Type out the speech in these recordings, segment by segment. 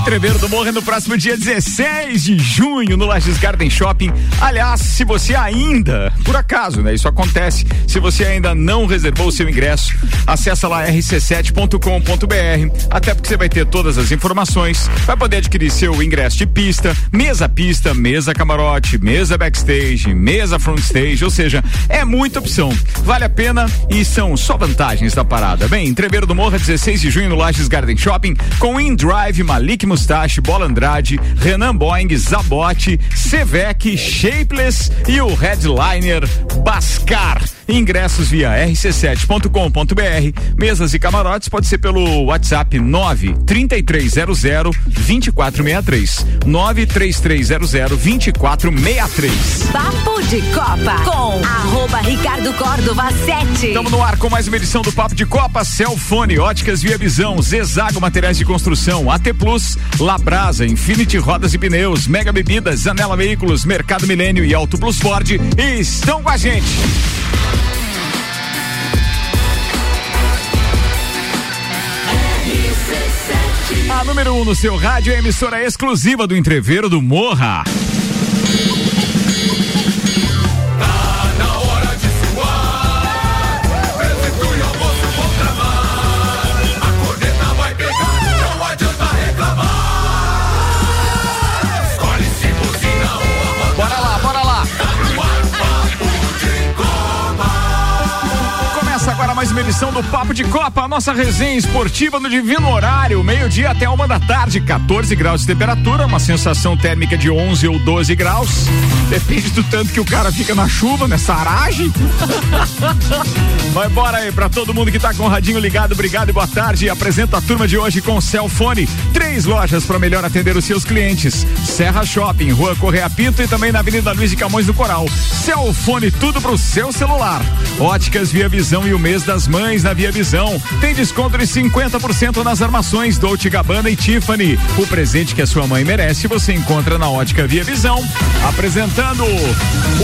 Entreveiro do Morro no próximo dia 16 de junho no Lages Garden Shopping. Aliás, se você ainda, por acaso, né? Isso acontece, se você ainda não reservou o seu ingresso, acessa lá rc7.com.br, até porque você vai ter todas as informações, vai poder adquirir seu ingresso de pista, mesa pista, mesa camarote, mesa backstage, mesa frontstage, ou seja, é muita opção. Vale a pena e são só vantagens da parada. Bem, Entreveiro do Morro 16 de junho no Lages Garden Shopping com InDrive, Malik Mustache, Bola Andrade, Renan Boeing, Zabote, Sevec, Shapeless e o headliner Bascar. Ingressos via rc7.com.br. Mesas e camarotes pode ser pelo WhatsApp 93300 2463. 93300 2463. Papo de Copa com arroba Ricardo Córdova 7. Estamos no ar com mais uma edição do Papo de Copa. Celfone, óticas Via Visão, Zezago Materiais de Construção, AT Plus, Labrasa, Infinity Rodas e Pneus, Mega Bebidas, Zanela Veículos, Mercado Milênio e Auto Plus Ford estão com a gente. A número 1 um no seu rádio é a emissora exclusiva do Entreveiro do Morra. Edição do Papo de Copa, a nossa resenha esportiva no divino horário, meio-dia até uma da tarde, 14 graus de temperatura, uma sensação térmica de 11 ou 12 graus. Depende do tanto que o cara fica na chuva, nessa aragem. Vai embora aí pra todo mundo que tá com o radinho ligado, obrigado e boa tarde. Apresenta a turma de hoje com Celfone, três lojas para melhor atender os seus clientes. Serra Shopping, Rua Correia Pinto e também na Avenida Luiz de Camões do Coral. Celfone, tudo pro seu celular. Óticas Via Visão e o mês das mães na Via Visão. Tem desconto de 50% nas armações Dolce Gabbana e Tiffany. O presente que a sua mãe merece você encontra na Ótica Via Visão. Apresentando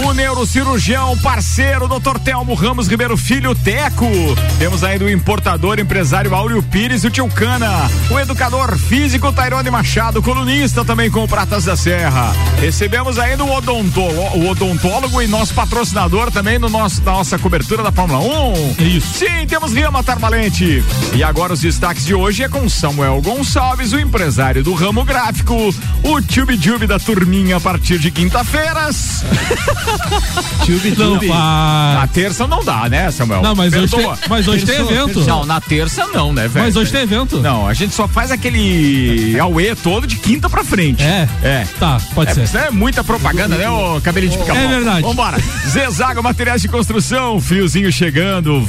o neurocirurgião parceiro Dr. Telmo Ramos Ribeiro Filho Teco. Temos ainda o importador empresário Áureo Pires e o Tio Cana. O educador físico Tairone Machado, colunista também com o Pratas da Serra. Recebemos ainda o, odontolo, o odontólogo e nosso patrocinador também no nosso, na nossa cobertura da Fórmula 1. Isso. Sim, temos Ria Matar Valente. E agora os destaques de hoje é com Samuel Gonçalves, o empresário do ramo gráfico, o Tube Tube da turminha a partir de quinta-feiras. Tube, Não tube. faz. Na terça não dá, né, Samuel? Não, mas hoje, tem, Perdoa. mas hoje tem evento. Não, na terça não, né, velho? Mas hoje tem evento. Não, a gente só faz aquele auê todo de quinta pra frente. É? É. Tá, pode É, ser. isso é muita propaganda, né, ô cabelinho de pica-pau? É verdade. Vambora. Zezago Materiais de Construção, friozinho chegando,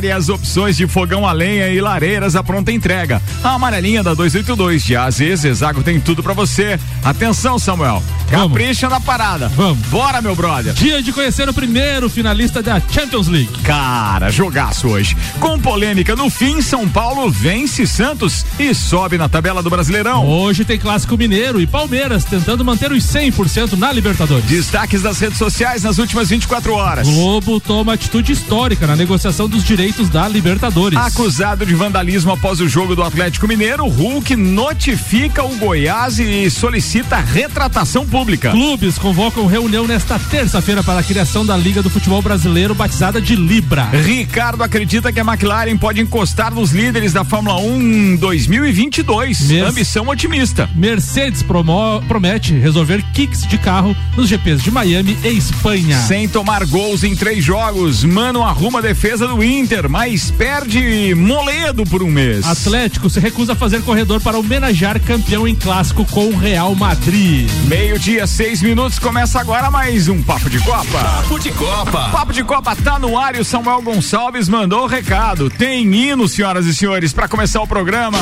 várias opções de fogão a lenha e lareiras à pronta entrega. A amarelinha da 282 de A a Z, Zezago tem tudo pra você. Atenção, Samuel. Vamos. Capricha na parada. Vamos. Bora, meu brother. Dia de conhecer o primeiro finalista da Champions League. Cara, jogaço hoje. Com polêmica no fim, São Paulo vence Santos e sobe na tabela do Brasileirão. Hoje tem clássico mineiro e Palmeiras tentando manter os 100% na Libertadores. Destaques das redes sociais nas últimas 24 horas. Globo toma atitude histórica na negociação dos direitos da Libertadores. Acusado de vandalismo após o jogo do Atlético Mineiro, Hulk notifica o Goiás e solicita retratação pública. Clubes convocam reunião nesta terça-feira para a criação da Liga do Futebol Brasileiro, batizada de Libra. Ricardo acredita que a McLaren pode encostar nos líderes da Fórmula 1 em 2022. Mes- Ambição otimista. Mercedes promete resolver kicks de carro nos GPs de Miami e Espanha. Sem tomar gols em três jogos, Mano arruma a defesa do Inter, mas perde Moledo por um mês. Atlético se recusa a fazer corredor para homenagear campeão em clássico com o Real Madrid. Meio-dia, seis minutos, começa agora mais um Papo de Copa. Papo de Copa. Papo de Copa tá no ar e o Samuel Gonçalves mandou o recado. Tem hino, senhoras e senhores, para começar o programa.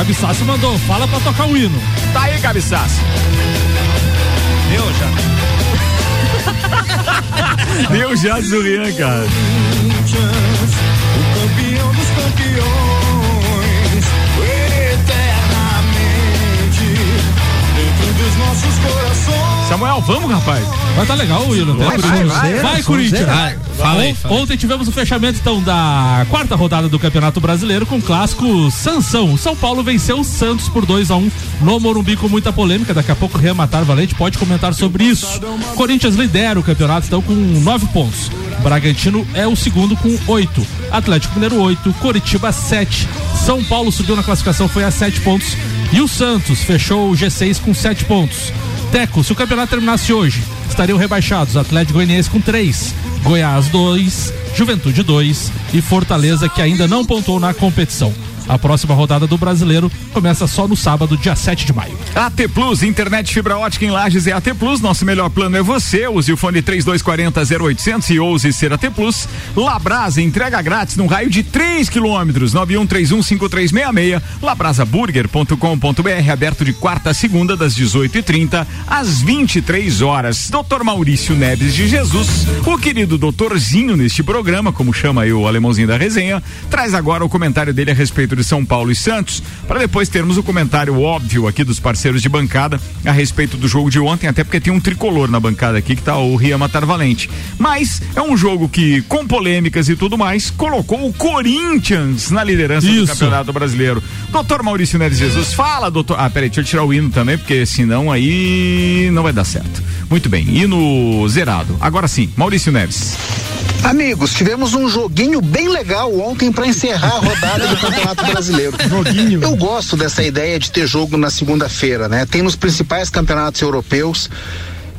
Gabi Sassi mandou, fala pra tocar o hino. Tá aí, Cabeçaço. Eu já. Deu já Zurian, cara. O campeão dos campeões, Samuel, vamos, rapaz. Vai tá legal, William. Vai, vai, vai. Vai, Corinthians. Vai, fala aí, fala aí. Ontem tivemos o fechamento, então, da quarta rodada do Campeonato Brasileiro com o clássico Sansão. São Paulo venceu o Santos por 2 a 1 no Morumbi com muita polêmica. Daqui a pouco o Rian Matar Valente pode comentar sobre isso. Corinthians lidera o campeonato, então, com nove pontos. Bragantino é o segundo com oito. Atlético Mineiro, oito. Coritiba, sete. São Paulo subiu na classificação, foi a sete pontos. E o Santos fechou o G6 com sete pontos. Teco, se o campeonato terminasse hoje, estariam rebaixados Atlético Goianiense com 3, Goiás 2, Juventude 2 e Fortaleza que ainda não pontuou na competição. A próxima rodada do Brasileiro começa só no sábado, dia 7 de maio. AT Plus, internet fibra ótica em Lages é AT Plus. Nosso melhor plano é você. Use o fone 3240 0800 e ouse ser AT Plus. Labrasa, entrega grátis no raio de 3 quilômetros. 91315366. Labrasaburger.com.br, aberto de quarta a segunda, das 18h30 às 23 horas. Dr. Maurício Neves de Jesus, o querido doutorzinho neste programa, como chama aí o alemãozinho da resenha, traz agora o comentário dele a respeito de São Paulo e Santos, para depois termos o comentário óbvio aqui dos parceiros de bancada a respeito do jogo de ontem, até porque tem um tricolor na bancada aqui que tá o Ria Matar Valente. Mas é um jogo que, com polêmicas e tudo mais, colocou o Corinthians na liderança do Isso. Campeonato Brasileiro. Doutor Maurício Neves Jesus, fala, doutor. Ah, peraí, deixa eu tirar o hino também, porque senão aí não vai dar certo. Muito bem, hino zerado. Agora sim, Maurício Neves. Amigos, tivemos um joguinho bem legal ontem para encerrar a rodada do Campeonato Brasileiro. Joguinho. Eu gosto dessa ideia de ter jogo na segunda-feira, né? Tem nos principais campeonatos europeus.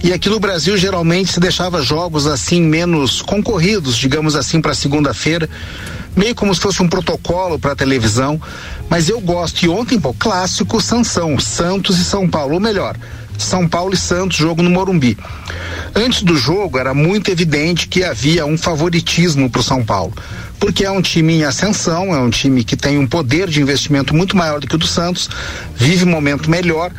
E aqui no Brasil geralmente se deixava jogos assim menos concorridos, digamos assim, para segunda-feira, meio como se fosse um protocolo para televisão. Mas eu gosto. E ontem, pô, clássico Sansão, Santos e São Paulo, ou melhor, São Paulo e Santos, jogo no Morumbi. Antes do jogo era muito evidente que havia um favoritismo para o São Paulo, porque é um time em ascensão, é um time que tem um poder de investimento muito maior do que o do Santos, vive um momento melhor.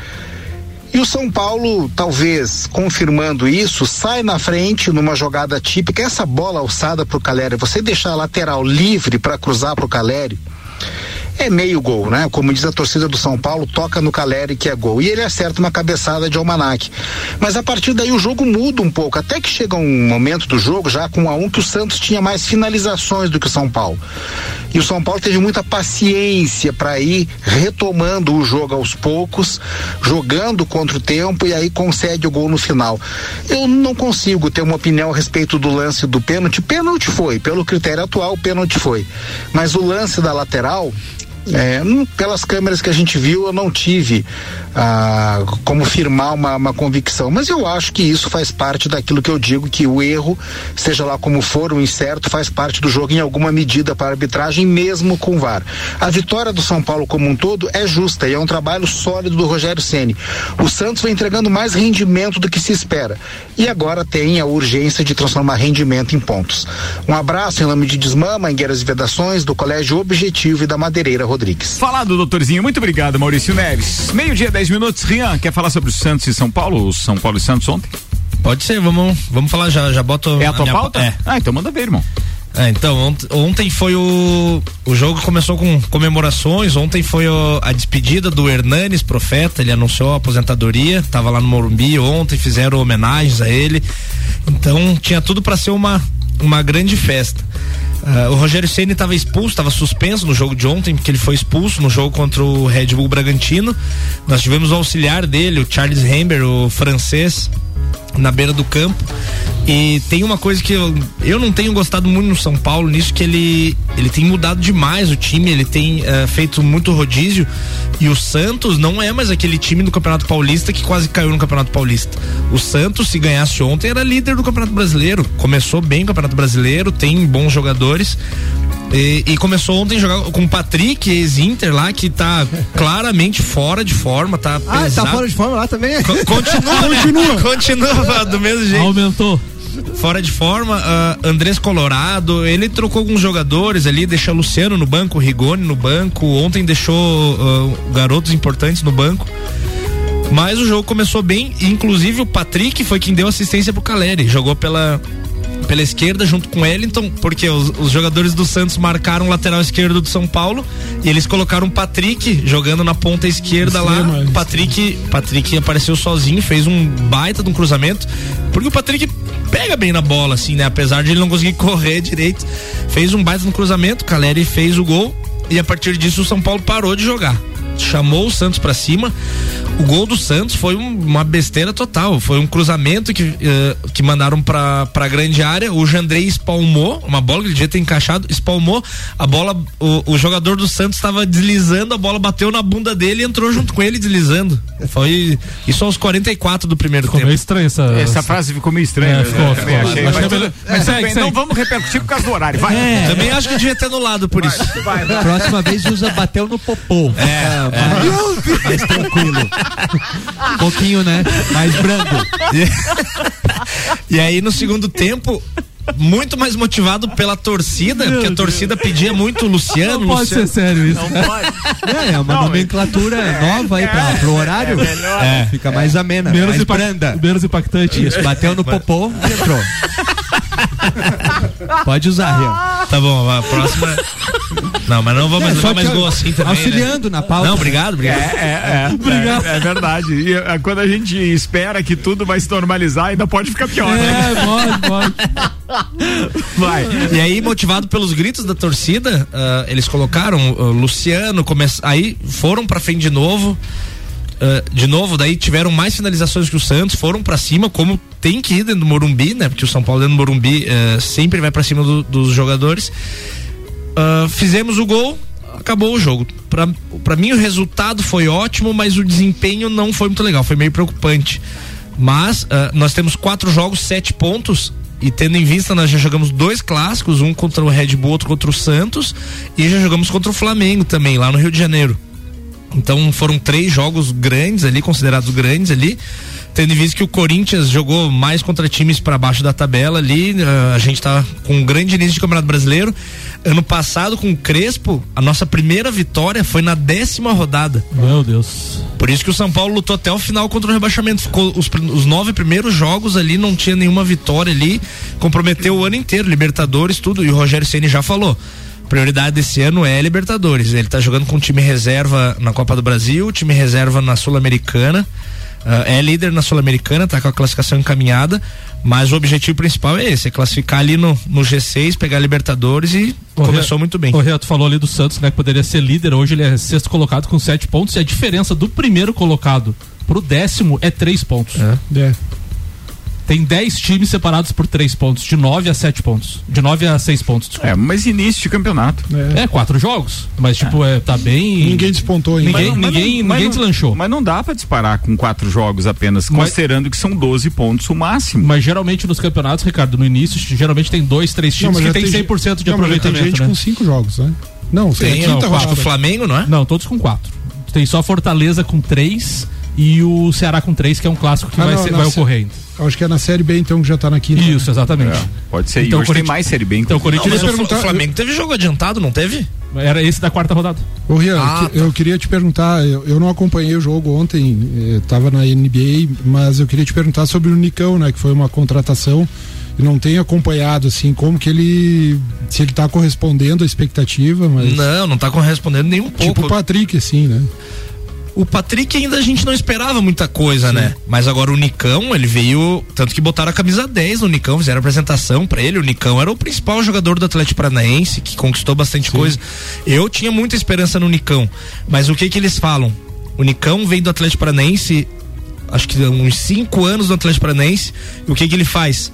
E o São Paulo, talvez confirmando isso, sai na frente numa jogada típica. Essa bola alçada para o Calério, você deixar a lateral livre para cruzar para o Calério, é meio gol, né? Como diz a torcida do São Paulo, toca no Caleri que é gol. E ele acerta uma cabeçada de almanac. Mas a partir daí o jogo muda um pouco. Até que chega um momento do jogo, já com a um, que o Santos tinha mais finalizações do que o São Paulo. E o São Paulo teve muita paciência para ir retomando o jogo aos poucos, jogando contra o tempo e aí concede o gol no final. Eu não consigo ter uma opinião a respeito do lance do pênalti. Pênalti foi, pelo critério atual, pênalti foi. Mas o lance da lateral, é, hum, pelas câmeras que a gente viu, eu não tive ah, como firmar uma, uma convicção, mas eu acho que isso faz parte daquilo que eu digo que o erro, seja lá como for, o incerto, faz parte do jogo em alguma medida para a arbitragem, mesmo com VAR. A vitória do São Paulo como um todo é justa e é um trabalho sólido do Rogério Ceni. O Santos vem entregando mais rendimento do que se espera e agora tem a urgência de transformar rendimento em pontos. Um abraço em nome de Desmã, Mangueiras e Vedações, do Colégio Objetivo e da Madeireira Rodrigues. Falado, doutorzinho. Muito obrigado, Maurício Neves. Meio-dia, 10 minutos. Rian, quer falar sobre o Santos e São Paulo? O São Paulo e Santos ontem? Pode ser, vamos, vamos falar já, já boto. É a tua minha pauta? É. Ah, então manda ver, irmão. É, então, ont- ontem foi o. O jogo começou com comemorações. Ontem foi o- a despedida do Hernanes Profeta. Ele anunciou a aposentadoria. Tava lá no Morumbi ontem, fizeram homenagens a ele. Então, tinha tudo para ser uma, uma grande festa. Ah, o Rogério Ceni estava expulso, estava suspenso no jogo de ontem, porque ele foi expulso no jogo contra o Red Bull Bragantino. Nós tivemos o auxiliar dele, o Charles Hember, o francês, na beira do campo. E tem uma coisa que eu, eu não tenho gostado muito no São Paulo nisso, que ele, ele tem mudado demais o time, ele tem eh, feito muito rodízio. E o Santos não é mais aquele time do Campeonato Paulista que quase caiu no Campeonato Paulista. O Santos, se ganhasse ontem, era líder do Campeonato Brasileiro. Começou bem o Campeonato Brasileiro, tem bons jogadores. E, e começou ontem a jogar com o Patrick, ex-Inter lá, que tá claramente fora de forma, tá Ah, pesado. tá fora de forma lá também? Co- Continua, né? Continua. Continua do mesmo jeito. Aumentou. Fora de forma, ah, Andrés Colorado, ele trocou alguns jogadores ali, deixou Luciano no banco, Rigoni no banco, ontem deixou ah, garotos importantes no banco. Mas o jogo começou bem, inclusive o Patrick foi quem deu assistência pro Caleri, jogou pela pela esquerda junto com Wellington, porque os, os jogadores do Santos marcaram o lateral esquerdo do São Paulo e eles colocaram o Patrick jogando na ponta esquerda lá. O Patrick, Patrick apareceu sozinho, fez um baita de um cruzamento, porque o Patrick pega bem na bola, assim, né? Apesar de ele não conseguir correr direito, fez um baita no cruzamento, Caleri fez o gol e a partir disso o São Paulo parou de jogar. Chamou o Santos pra cima. O gol do Santos foi um- uma besteira total. Foi um cruzamento que, eh, que mandaram pra, pra grande área. O Jandrei espalmou, uma bola que ele devia ter encaixado, espalmou. A bola, o, o jogador do Santos estava deslizando, a bola bateu na bunda dele e entrou junto com ele deslizando. Foi isso aos 44 do primeiro Ficou tempo. meio estranho essa. Essa frase ficou meio estranha. É, né? ficou, ficou. achei, mas é é, mas segue, bem, segue. Não vamos repercutir por causa do horário. Vai. É. Também acho que devia ter anulado por isso. Próxima vez usa bateu no popô. É, mais, mais tranquilo. Um pouquinho, né? Mais brando. E aí no segundo tempo, muito mais motivado pela torcida, porque a torcida pedia muito o Luciano. Não pode Luciano. ser sério isso. É, é uma nomenclatura nova aí pra, pro horário. É. Fica mais amena, Menos, mais impact- branda. menos impactante. Isso, bateu no popô e entrou. Pode usar, Rian. Tá bom, a próxima. Não, mas não vamos mais É, só levar mais gol assim também. Auxiliando né? na pauta. Não, obrigado, obrigado. É, é, é, é verdade. E é, quando a gente espera que tudo vai se normalizar, ainda pode ficar pior. né? É, pode, pode. Vai. E aí, motivado pelos gritos da torcida, ah, eles colocaram ah, Luciano, come... aí foram pra frente de novo. ah, de novo, daí tiveram mais finalizações que o Santos, foram pra cima, como tem que ir dentro do Morumbi, né? Porque o São Paulo dentro do Morumbi sempre vai pra cima do- dos jogadores. Ah, fizemos o gol, acabou o jogo. Pra mim o resultado foi ótimo, mas o desempenho não foi muito legal, foi meio preocupante. Mas ah, nós temos quatro jogos, sete pontos. E tendo em vista, nós já jogamos dois clássicos, um contra o Red Bull, outro contra o Santos, e já jogamos contra o Flamengo também, lá no Rio de Janeiro. Então foram três jogos grandes ali, considerados grandes ali. Tendo em vista que o Corinthians jogou mais contra times para baixo da tabela ali, eh, a gente tá com um grande início de Campeonato Brasileiro. Ano passado, com o Crespo, a nossa primeira vitória foi na décima rodada. Meu Deus. Por isso que o São Paulo lutou até o final contra o rebaixamento. Ficou os, os nove primeiros jogos ali, não tinha nenhuma vitória ali. Comprometeu o ano inteiro, Libertadores, tudo. E o Rogério Ceni já falou. Prioridade desse ano é Libertadores. Ele tá jogando com time reserva na Copa do Brasil, time reserva na Sul-Americana. Ah, é líder na Sul-Americana, tá com a classificação encaminhada. Mas o objetivo principal é esse: é classificar ali no, no G6, pegar a Libertadores e Ô, começou muito bem. Ria, tu falou ali do Santos, né? Que poderia ser líder. Hoje ele é sexto colocado com sete pontos. E a diferença do primeiro colocado pro décimo é três pontos. É. Tem dez times separados por três pontos. De nove a sete pontos. De nove a seis pontos, desculpa. É, mas início de campeonato. É. É, quatro jogos. Mas, tipo, é, tá bem. Ninguém despontou ainda. Ninguém- Mas não- ninguém mas não- deslanchou. Mas não dá pra disparar com quatro jogos apenas, Mas- considerando que são 12 pontos o máximo. Mas geralmente nos campeonatos, Ricardo, no início, geralmente tem dois, três times mas que tem tem 100% de não, mas aproveitamento. Tem gente né? com cinco jogos, né? Não, é Tem, quinta não, acho que rodada. o Flamengo, não é? Não, todos com quatro. Tem só Fortaleza com três e o Ceará com três, que é um clássico que Ah, vai, não, ser- não, vai ocorrer. Acho que é na Série B, então, que já tá na quinta. Isso, exatamente. É, pode ser. Então, e hoje Corinthians- tem mais Série B. Então o inclusive. Corinthians Mas o, perguntar- o Flamengo teve jogo adiantado, não teve? era esse da quarta rodada. Ô, Rian, Ah, que- eu queria te perguntar, eu, eu não acompanhei o jogo ontem, eh, tava na NBA, mas eu queria te perguntar sobre o Nicão, né, que foi uma contratação e não tenho acompanhado, assim, como que ele, se ele tá correspondendo à expectativa, mas Não, não tá correspondendo nem um pouco. tipo o Patrick, assim, né? O Patrick ainda a gente não esperava muita coisa, né? Mas agora o Nicão, ele veio. Tanto que botaram a camisa 10 no Nicão, fizeram apresentação pra ele. O Nicão era o principal jogador do Atlético Paranaense, que conquistou bastante coisa. Eu tinha muita esperança no Nicão. Mas o que que eles falam? O Nicão veio do Atlético Paranaense, acho que uns 5 anos no Atlético Paranaense. E o que que ele faz?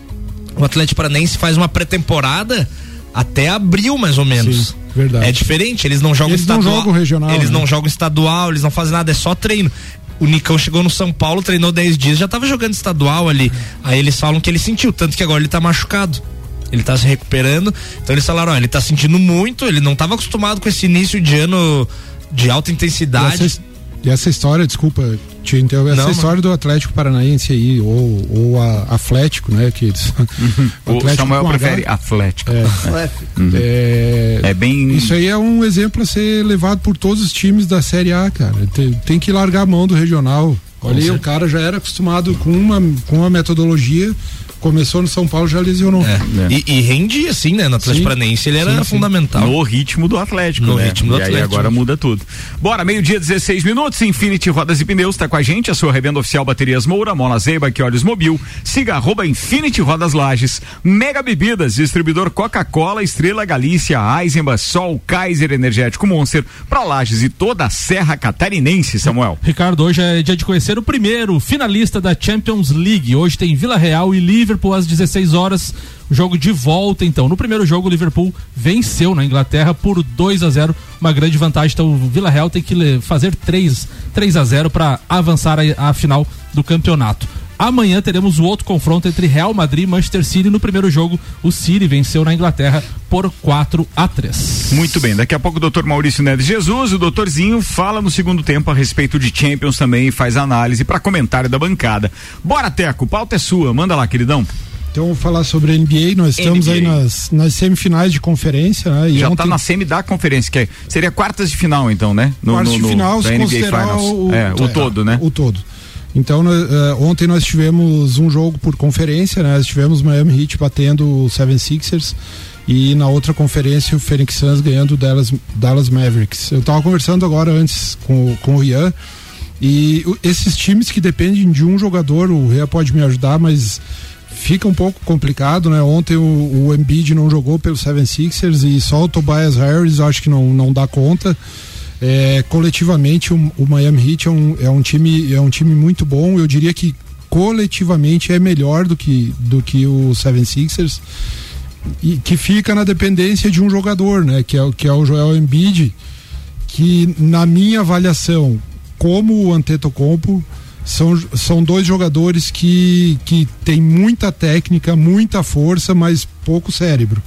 O Atlético Paranaense faz uma pré-temporada até abril, mais ou menos. Sim, verdade. É diferente, eles não jogam Eles não estadual. jogam regional, Eles né? não jogam estadual, eles não fazem nada, é só treino. O Nicão chegou no São Paulo, treinou 10 dias, já tava jogando estadual ali. Aí eles falam que ele sentiu, tanto que agora ele tá machucado. Ele tá se recuperando. Então eles falaram, ó, ele tá sentindo muito, ele não tava acostumado com esse início de ano de alta intensidade. E essa história, desculpa te interromper, essa Não, história do Atlético Paranaense aí, ou, ou a Atlético, né, que eles... O Atlético Samuel com H. prefere Atlético. É, é, É bem. Isso aí é um exemplo a ser levado por todos os times da Série A, cara. Tem, tem que largar a mão do regional. Olha aí, o cara já era acostumado com uma, com uma metodologia começou no São Paulo já lesionou. É. E, e rende assim, né? No Atlético Sim. Paranaense ele era Sim, sim. fundamental. No ritmo do Atlético, No né? ritmo do e aí Atlético. agora muda tudo. Bora, meio-dia, 16 minutos. Infinity Rodas e Pneus tá com a gente, a sua revenda oficial Baterias Moura, Mola Zeiba, que olhos mobil. Siga arroba Infinity Rodas Lages. Mega Bebidas, distribuidor Coca-Cola, Estrela Galícia, Eisenbach, Sol, Kaiser Energético Monster, pra Lages e toda a Serra Catarinense, Samuel. Ricardo, hoje é dia de conhecer o primeiro finalista da Champions League. Hoje tem Vila Real e Liverpool às 16 horas. Jogo de volta, então. No primeiro jogo, o Liverpool venceu na Inglaterra por 2 a 0 Uma grande vantagem. Então, o Vila Real tem que fazer 3, 3 a 0 para avançar a, a final do campeonato. Amanhã teremos o outro confronto entre Real Madrid e Manchester City. No primeiro jogo, o City venceu na Inglaterra por 4 a 3 Muito bem, daqui a pouco o doutor Maurício Neves Jesus, o doutorzinho, fala no segundo tempo a respeito de Champions também e faz análise para comentário da bancada. Bora, Teco, pauta é sua, manda lá, queridão. Então, vamos falar sobre a NBA. Nós estamos NBA. aí nas, nas semifinais de conferência, né? E Já ontem, tá na semi da conferência, que é- seria quartas de final, então, né? No, quartas no- de no- final, da se NBA considerar Finals. o, é, o é, todo, né? O todo. Então, eh, ontem nós tivemos um jogo por conferência, né? Nós tivemos Miami Heat batendo o Seven Sixers e na outra conferência o Phoenix Suns ganhando o Dallas, Dallas Mavericks. Eu estava conversando agora antes com, com o Rian e esses times que dependem de um jogador, o Rian pode me ajudar, mas fica um pouco complicado, né? Ontem o, o Embiid não jogou pelo Seven Sixers e só o Tobias Harris acho que não, não dá conta. É, coletivamente o, o Miami Heat é um, é um time é um time muito bom. Eu diria que coletivamente é melhor do que do que o Seven Sixers e que fica na dependência de um jogador, né? Que é o que é o Joel Embiid, que na minha avaliação, como o Antetokounmpo, são, são dois jogadores que, que têm muita técnica, muita força, mas pouco cérebro.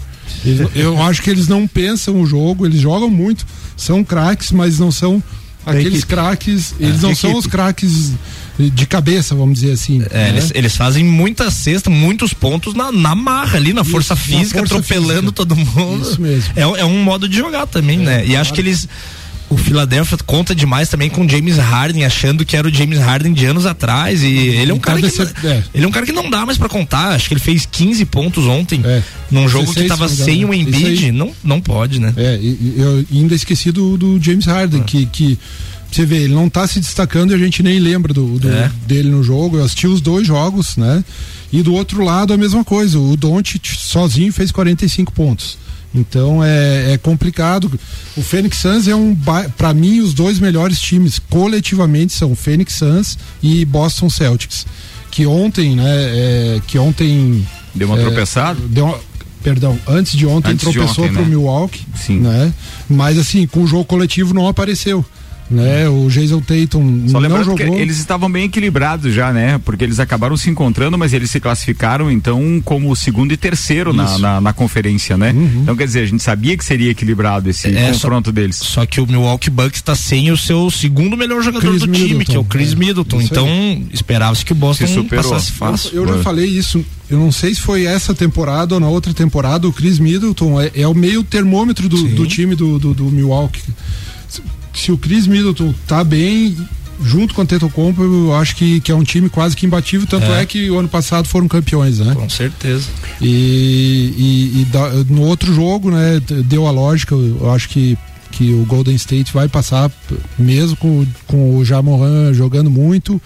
Eles- eu acho que eles não pensam o jogo, eles jogam muito, são craques, mas não são aqueles craques, eles de não são os craques de cabeça, vamos dizer assim. É, né? eles, eles fazem muita cesta, muitos pontos na, na marra ali, na força na física, força atropelando física. todo mundo. Isso mesmo. É, é um modo de jogar também, né? E acho que eles. O Philadelphia conta demais também com o James Harden, achando que era o James Harden de anos atrás. E ele é um cara que. é. Ele é um cara que não dá mais pra contar. Acho que ele fez 15 pontos ontem. É. Num jogo 16, que tava sem o. Isso Embiid. Não, não pode, né? É, eu ainda esqueci do, do James Harden, que, que você vê, ele não tá se destacando e a gente nem lembra do, do- É. dele no jogo. Eu assisti os dois jogos, né? E do outro lado a mesma coisa. O Doncic sozinho fez 45 pontos. Então é, é complicado. O Phoenix Suns é um, para mim, os dois melhores times coletivamente são o Phoenix Suns e Boston Celtics. Que ontem, né? é, que ontem Deu uma É, tropeçada? Deu uma- perdão, antes de ontem Antes de tropeçou ontem, pro né? Milwaukee, Sim. né? Mas assim, com o jogo coletivo não apareceu, né? O Jason Tatum Só não lembrando que jogou. eles estavam bem equilibrados já, né? Porque eles acabaram se encontrando, mas eles se classificaram então como segundo e terceiro na. Uhum. na, na conferência, né? Então quer dizer, a gente sabia que seria equilibrado esse É, confronto deles. Só que o Milwaukee Bucks tá sem o seu segundo melhor jogador Chris do time, Middleton. que é o Chris É, Middleton. Então, esperava-se que o Boston Se superou. passasse fácil. Eu já falei isso, eu não sei se foi essa temporada ou na outra temporada, o Chris Middleton é, é o meio termômetro do, do time do, do, do Milwaukee. Se, o Chris Middleton tá bem, junto com o Antetokounmpo, eu acho que, que é um time quase que imbatível, tanto é, É. que o ano passado foram campeões, né? Com certeza. E, e- e da- no outro jogo, né, deu a lógica, eu acho que, que o Golden State vai passar, mesmo com, com o Jamoran jogando muito,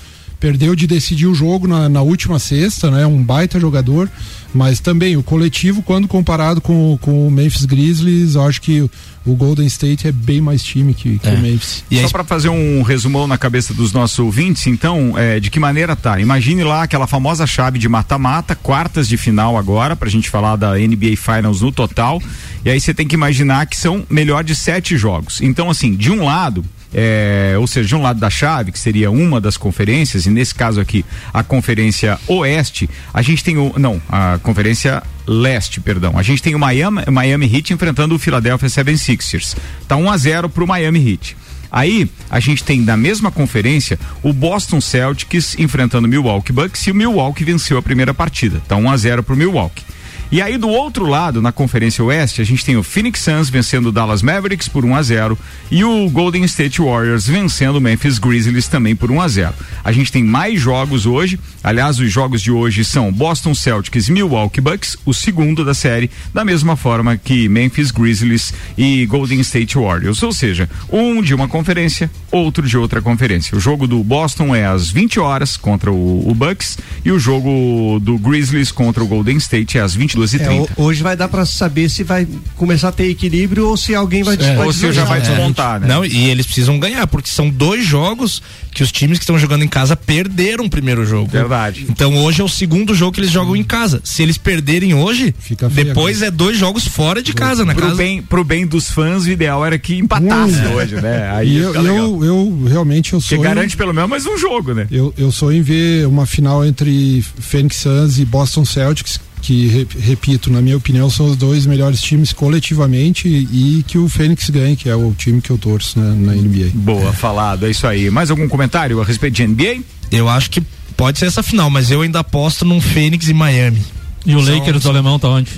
perdeu de decidir o jogo na, na última sexta, né, um baita jogador, mas também o coletivo, quando comparado com, com o Memphis Grizzlies, eu acho que o, o Golden State é bem mais time que, que É. o Memphis. E Só para fazer um resumão na cabeça dos nossos ouvintes, então, é, de que maneira tá? Imagine lá aquela famosa chave de mata-mata, quartas de final agora, pra gente falar da NBA Finals no total. E aí você tem que imaginar que são melhor de sete jogos. Então, assim, de um lado, é, ou seja, de um lado da chave, que seria uma das conferências, e nesse caso aqui, a Conferência Oeste, a gente tem o. Não, a Conferência Leste, perdão. A gente tem o Miami, Miami Heat enfrentando o Philadelphia 76ers. Tá 1 a 0 pro Miami Heat. Aí a gente tem na mesma conferência o Boston Celtics enfrentando o Milwaukee Bucks e o Milwaukee venceu a primeira partida. Tá 1 a 0 pro Milwaukee. E aí do outro lado, na Conferência Oeste, a gente tem o Phoenix Suns vencendo o Dallas Mavericks por 1 a 0 e o Golden State Warriors vencendo o Memphis Grizzlies também por 1 a 0. A gente tem mais jogos hoje. Aliás, os jogos de hoje são Boston Celtics Milwaukee Bucks, o segundo da série, da mesma forma que Memphis Grizzlies e Golden State Warriors, ou seja, um de uma conferência, outro de outra conferência. O jogo do Boston é às 20 horas contra o, o Bucks e o jogo do Grizzlies contra o Golden State é às 22h30. É, ho- hoje vai dar pra saber se vai começar a ter equilíbrio ou se alguém vai, É. vai Ou se já vai desmontar, né? Não, e eles precisam ganhar, porque são dois jogos que os times que estão jogando em casa perderam o primeiro jogo. Verdade. Então hoje é o segundo jogo que eles jogam em casa. Se eles perderem hoje, depois é dois jogos fora de casa, na Pro casa. bem, pro bem dos fãs, o ideal era que empatasse Hum. hoje, né? Aí E ia eu, eu, eu realmente eu Porque sou. garante pelo menos mais um jogo, né? Eu, eu sou em ver uma final entre Phoenix Suns e Boston Celtics, que, re- repito, na minha opinião, são os dois melhores times coletivamente e, que o Phoenix ganhe, que é o time que eu torço né, na NBA. Boa, falado, é isso aí. Mais algum comentário a respeito de NBA? Eu acho que pode ser essa final, mas eu ainda aposto num Fênix e Miami. E o São- Lakers do alemão tá onde?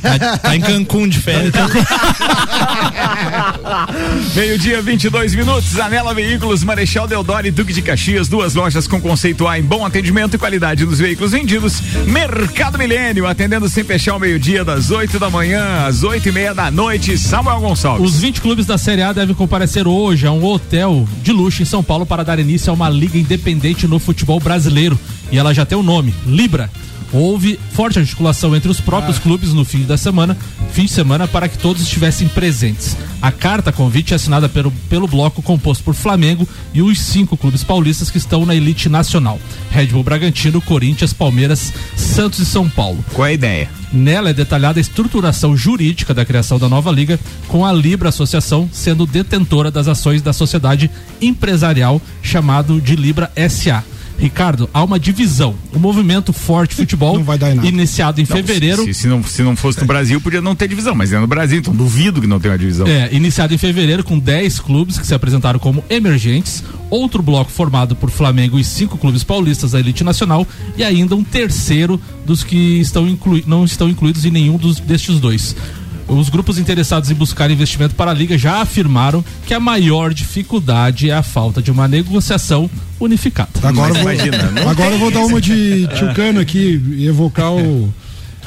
Tá, tá em Cancún de férias. Meio-dia, 22 minutos. Anela Veículos, Marechal Deodoro e Duque de Caxias. Duas lojas com conceito A em bom atendimento e qualidade nos veículos vendidos. Mercado Milênio, atendendo sem fechar o meio-dia, das 8 da manhã às 8 e meia da noite. Samuel Gonçalves. Os 20 clubes da Série A devem comparecer hoje a um hotel de luxo em São Paulo para dar início a uma liga independente no futebol brasileiro. E ela já tem o nome, Libra. Houve forte articulação entre os próprios clubes no fim da semana, fim de semana, para que todos estivessem presentes. A carta convite é assinada pelo, pelo bloco composto por Flamengo e os cinco clubes paulistas que estão na elite nacional: Red Bull Bragantino, Corinthians, Palmeiras, Santos e São Paulo. Qual é a ideia? Nela é detalhada a estruturação jurídica da criação da nova liga, com a Libra Associação sendo detentora das ações da sociedade empresarial chamado de Libra SA. Ricardo, há uma divisão. O movimento Forte Futebol, Não vai dar em nada. iniciado em Não, fevereiro, Se, se não, se não fosse no Brasil, podia não ter divisão, mas é no Brasil, então duvido que não tenha uma divisão. É, iniciado em fevereiro com 10 clubes que se apresentaram como emergentes, outro bloco formado por Flamengo e cinco clubes paulistas da elite nacional e ainda um terceiro dos que estão inclui- não estão incluídos em nenhum dos, destes dois. Os grupos interessados em buscar investimento para a liga já afirmaram que a maior dificuldade é a falta de uma negociação unificada. Agora, Mas vou, imagina, agora eu vou dar uma de Tchucano aqui e evocar o.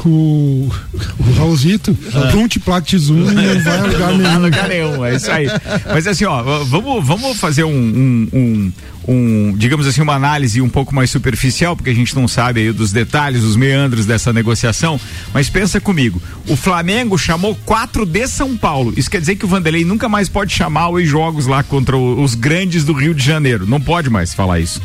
O, o Raulzito, Pronto Plact Zoom não vai a lugar Não nenhum. lugar nenhum, é isso aí. Mas assim, ó, vamos, vamos fazer um, um, um- um, digamos assim, uma análise um pouco mais superficial, porque a gente não sabe aí dos detalhes, os meandros dessa negociação. Mas pensa comigo, o Flamengo chamou quatro de São Paulo. Isso quer dizer que o Vanderlei nunca mais pode chamar os jogos lá contra o- os grandes do Rio de Janeiro. Não pode mais falar isso.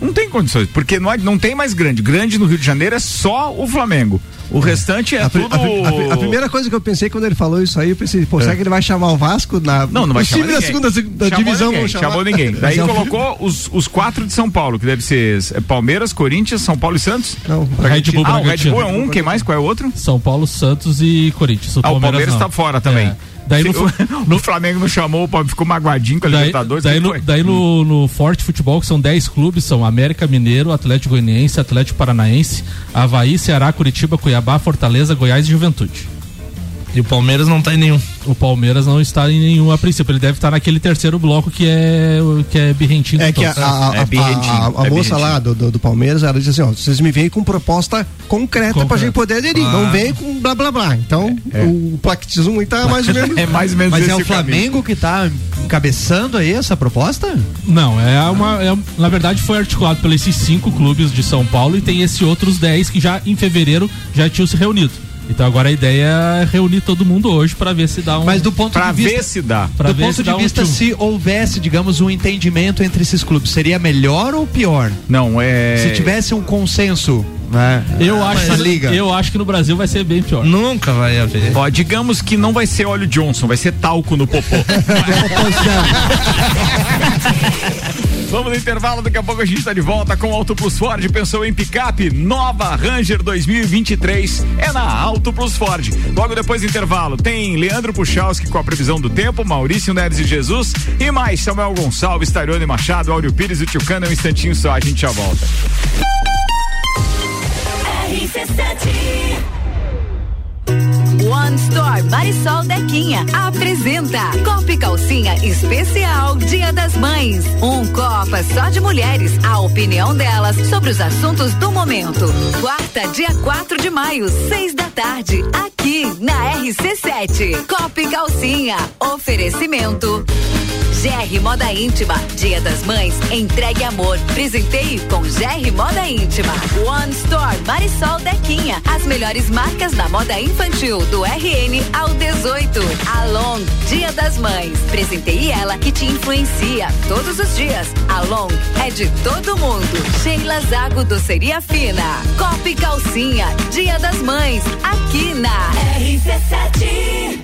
Não tem condições, porque não, há- não tem mais grande. Grande no Rio de Janeiro é só o Flamengo. O restante é A, tudo. a a a primeira coisa que eu pensei quando ele falou isso aí, eu pensei, pô, será que ele vai chamar o Vasco na. Não, não vai os chamar times da ninguém. segunda da Chamou divisão ninguém, chamar. Chamou ninguém. Daí é o- colocou os, os quatro de São Paulo, que deve ser é, Palmeiras, Corinthians, São Paulo e Santos. Não, Red Bull Ah, o Red. Bull é um, quem mais? Qual é o outro? São Paulo, Santos e Corinthians. Ah, o Palmeiras não. tá fora também. É. Daí no, o, o Flamengo não chamou, ficou magoadinho com a Daí, Libertadores. daí, no, daí no, no Forte Futebol, que são 10 clubes, são América Mineiro, Atlético Goianiense, Atlético Paranaense, Havaí, Ceará, Curitiba, Cuiabá, Fortaleza, Goiás e Juventude. E o Palmeiras não tá em nenhum. O Palmeiras não está em nenhum a princípio, ele deve estar naquele terceiro bloco que é, que é birrentinho. É que a, a, a- É birrentinho, a- a é moça birrentinho. lá do, do, do Palmeiras, ela disse assim, ó, vocês me vêm com proposta concreta pra Concreta. gente poder aderir, não vem com blá blá blá. Então, o Plactizum aí tá mais ou menos... É mais ou menos Mas esse é o caminho. Flamengo que tá encabeçando aí essa proposta? Não, é uma. é- na verdade, foi articulado por esses cinco clubes de São Paulo e tem esses outros 10 que já em fevereiro já tinham se reunido. Então agora a ideia é reunir todo mundo hoje para ver se dá um. Mas do ponto Pra de vista ver se dá. pra do ver ponto se de dá um vista, tchum. se houvesse, digamos, um entendimento entre esses clubes, seria melhor ou pior? Não, é. Se tivesse um consenso, né? Eu acho, liga. eu acho que no Brasil vai ser bem pior. Nunca vai haver. Ó, digamos que não vai ser óleo Johnson, vai ser talco no popô. Vamos no intervalo, daqui a pouco a gente está de volta com Auto Plus Ford. Pensou em picape? Nova Ranger 2023 é na Auto Plus Ford. Logo depois do intervalo, tem Leandro Puchalski com a previsão do tempo, Maurício Neres e Jesus e mais Samuel Gonçalves, Tarione Machado, Áureo Pires e o Tchucano. Um instantinho só, a gente já volta. One Store Marisol Dequinha apresenta Copa Calcinha Especial Dia das Mães. Um Copa só de mulheres. A opinião delas sobre os assuntos do momento. Quarta, dia 4 de maio, seis da tarde, aqui na RC7. Copa Calcinha. Oferecimento. GR Moda Íntima, Dia das Mães, entregue amor. Presenteie com GR Moda Íntima. One Store Marisol Dequinha, as melhores marcas da moda infantil do RN ao 18. Along, Dia das Mães, presenteie ela que te influencia todos os dias. Along é de todo mundo. Sheila Zago Doceria Fina. Copa e Calcinha, Dia das Mães, aqui na RC7.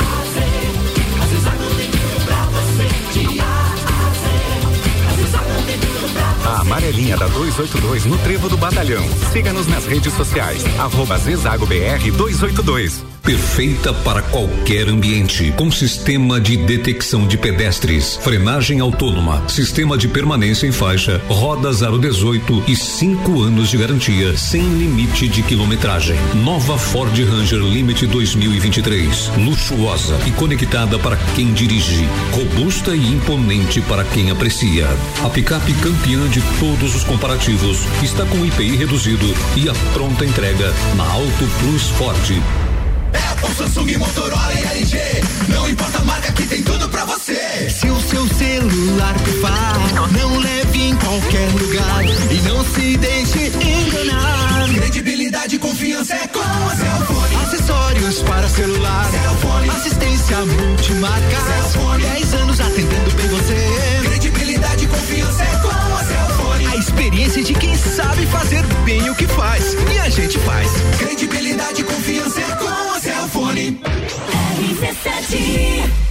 A amarelinha da 282 no Trevo do Batalhão. Siga-nos nas redes sociais. Arroba Zezago BR 282. Perfeita para qualquer ambiente, com sistema de detecção de pedestres, frenagem autônoma, sistema de permanência em faixa, rodas aro 18 e 5 anos de garantia, sem limite de quilometragem. Nova Ford Ranger Limite 2023, luxuosa e conectada para quem dirige, robusta e imponente para quem aprecia. A picape campeã de todos os comparativos está com IPI reduzido e a pronta entrega na Auto Plus Ford. Apple, Samsung, Motorola e LG. Não importa a marca que tem tudo pra você. Se o seu celular pifar, não leve em qualquer lugar e não se deixe enganar. Credibilidade e confiança é com a Cellfone. Acessórios para celular, Cellfone. assistência multimarca. Cellfone. 10 anos atendendo sabe fazer bem o que faz. E a gente faz. Credibilidade e confiança é com a Cellfone. Mês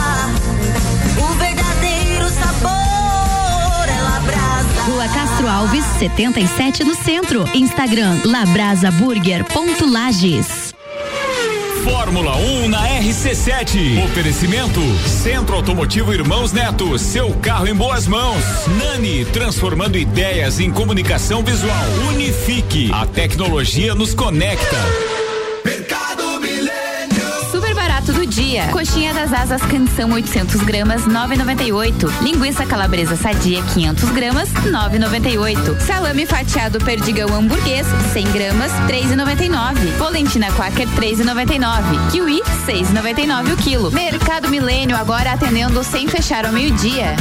Rua Castro Alves, 77 no centro. Instagram labrasaburger.lages. Fórmula 1 na RC7. Oferecimento Centro Automotivo Irmãos Neto. Seu carro em boas mãos. Nani, transformando ideias em comunicação visual. Unifique. A tecnologia nos conecta. Coxinha das asas canção 800 gramas 9,98. Linguiça calabresa sadia 500 gramas 9,98. Salame fatiado perdigão hamburguês 100 gramas 3,99. Polentina quaker 3,99. Kiwi 6,99 o quilo. Mercado Milênio agora atendendo sem fechar ao meio-dia.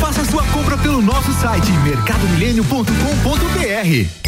Faça sua compra pelo nosso site mercadomilênio.com.br.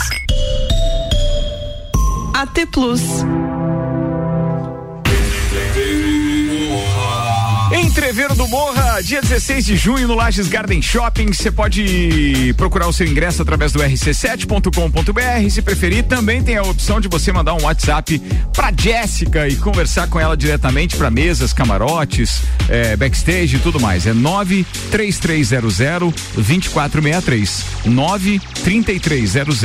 AT Plus. Entreveiro do Morra, dia 16 de junho no Lages Garden Shopping. Você pode procurar o seu ingresso através do rc7.com.br. Se preferir, também tem a opção de você mandar um WhatsApp pra Jéssica e conversar com ela diretamente para mesas, camarotes, eh, backstage e tudo mais. É 93300 2463. 93300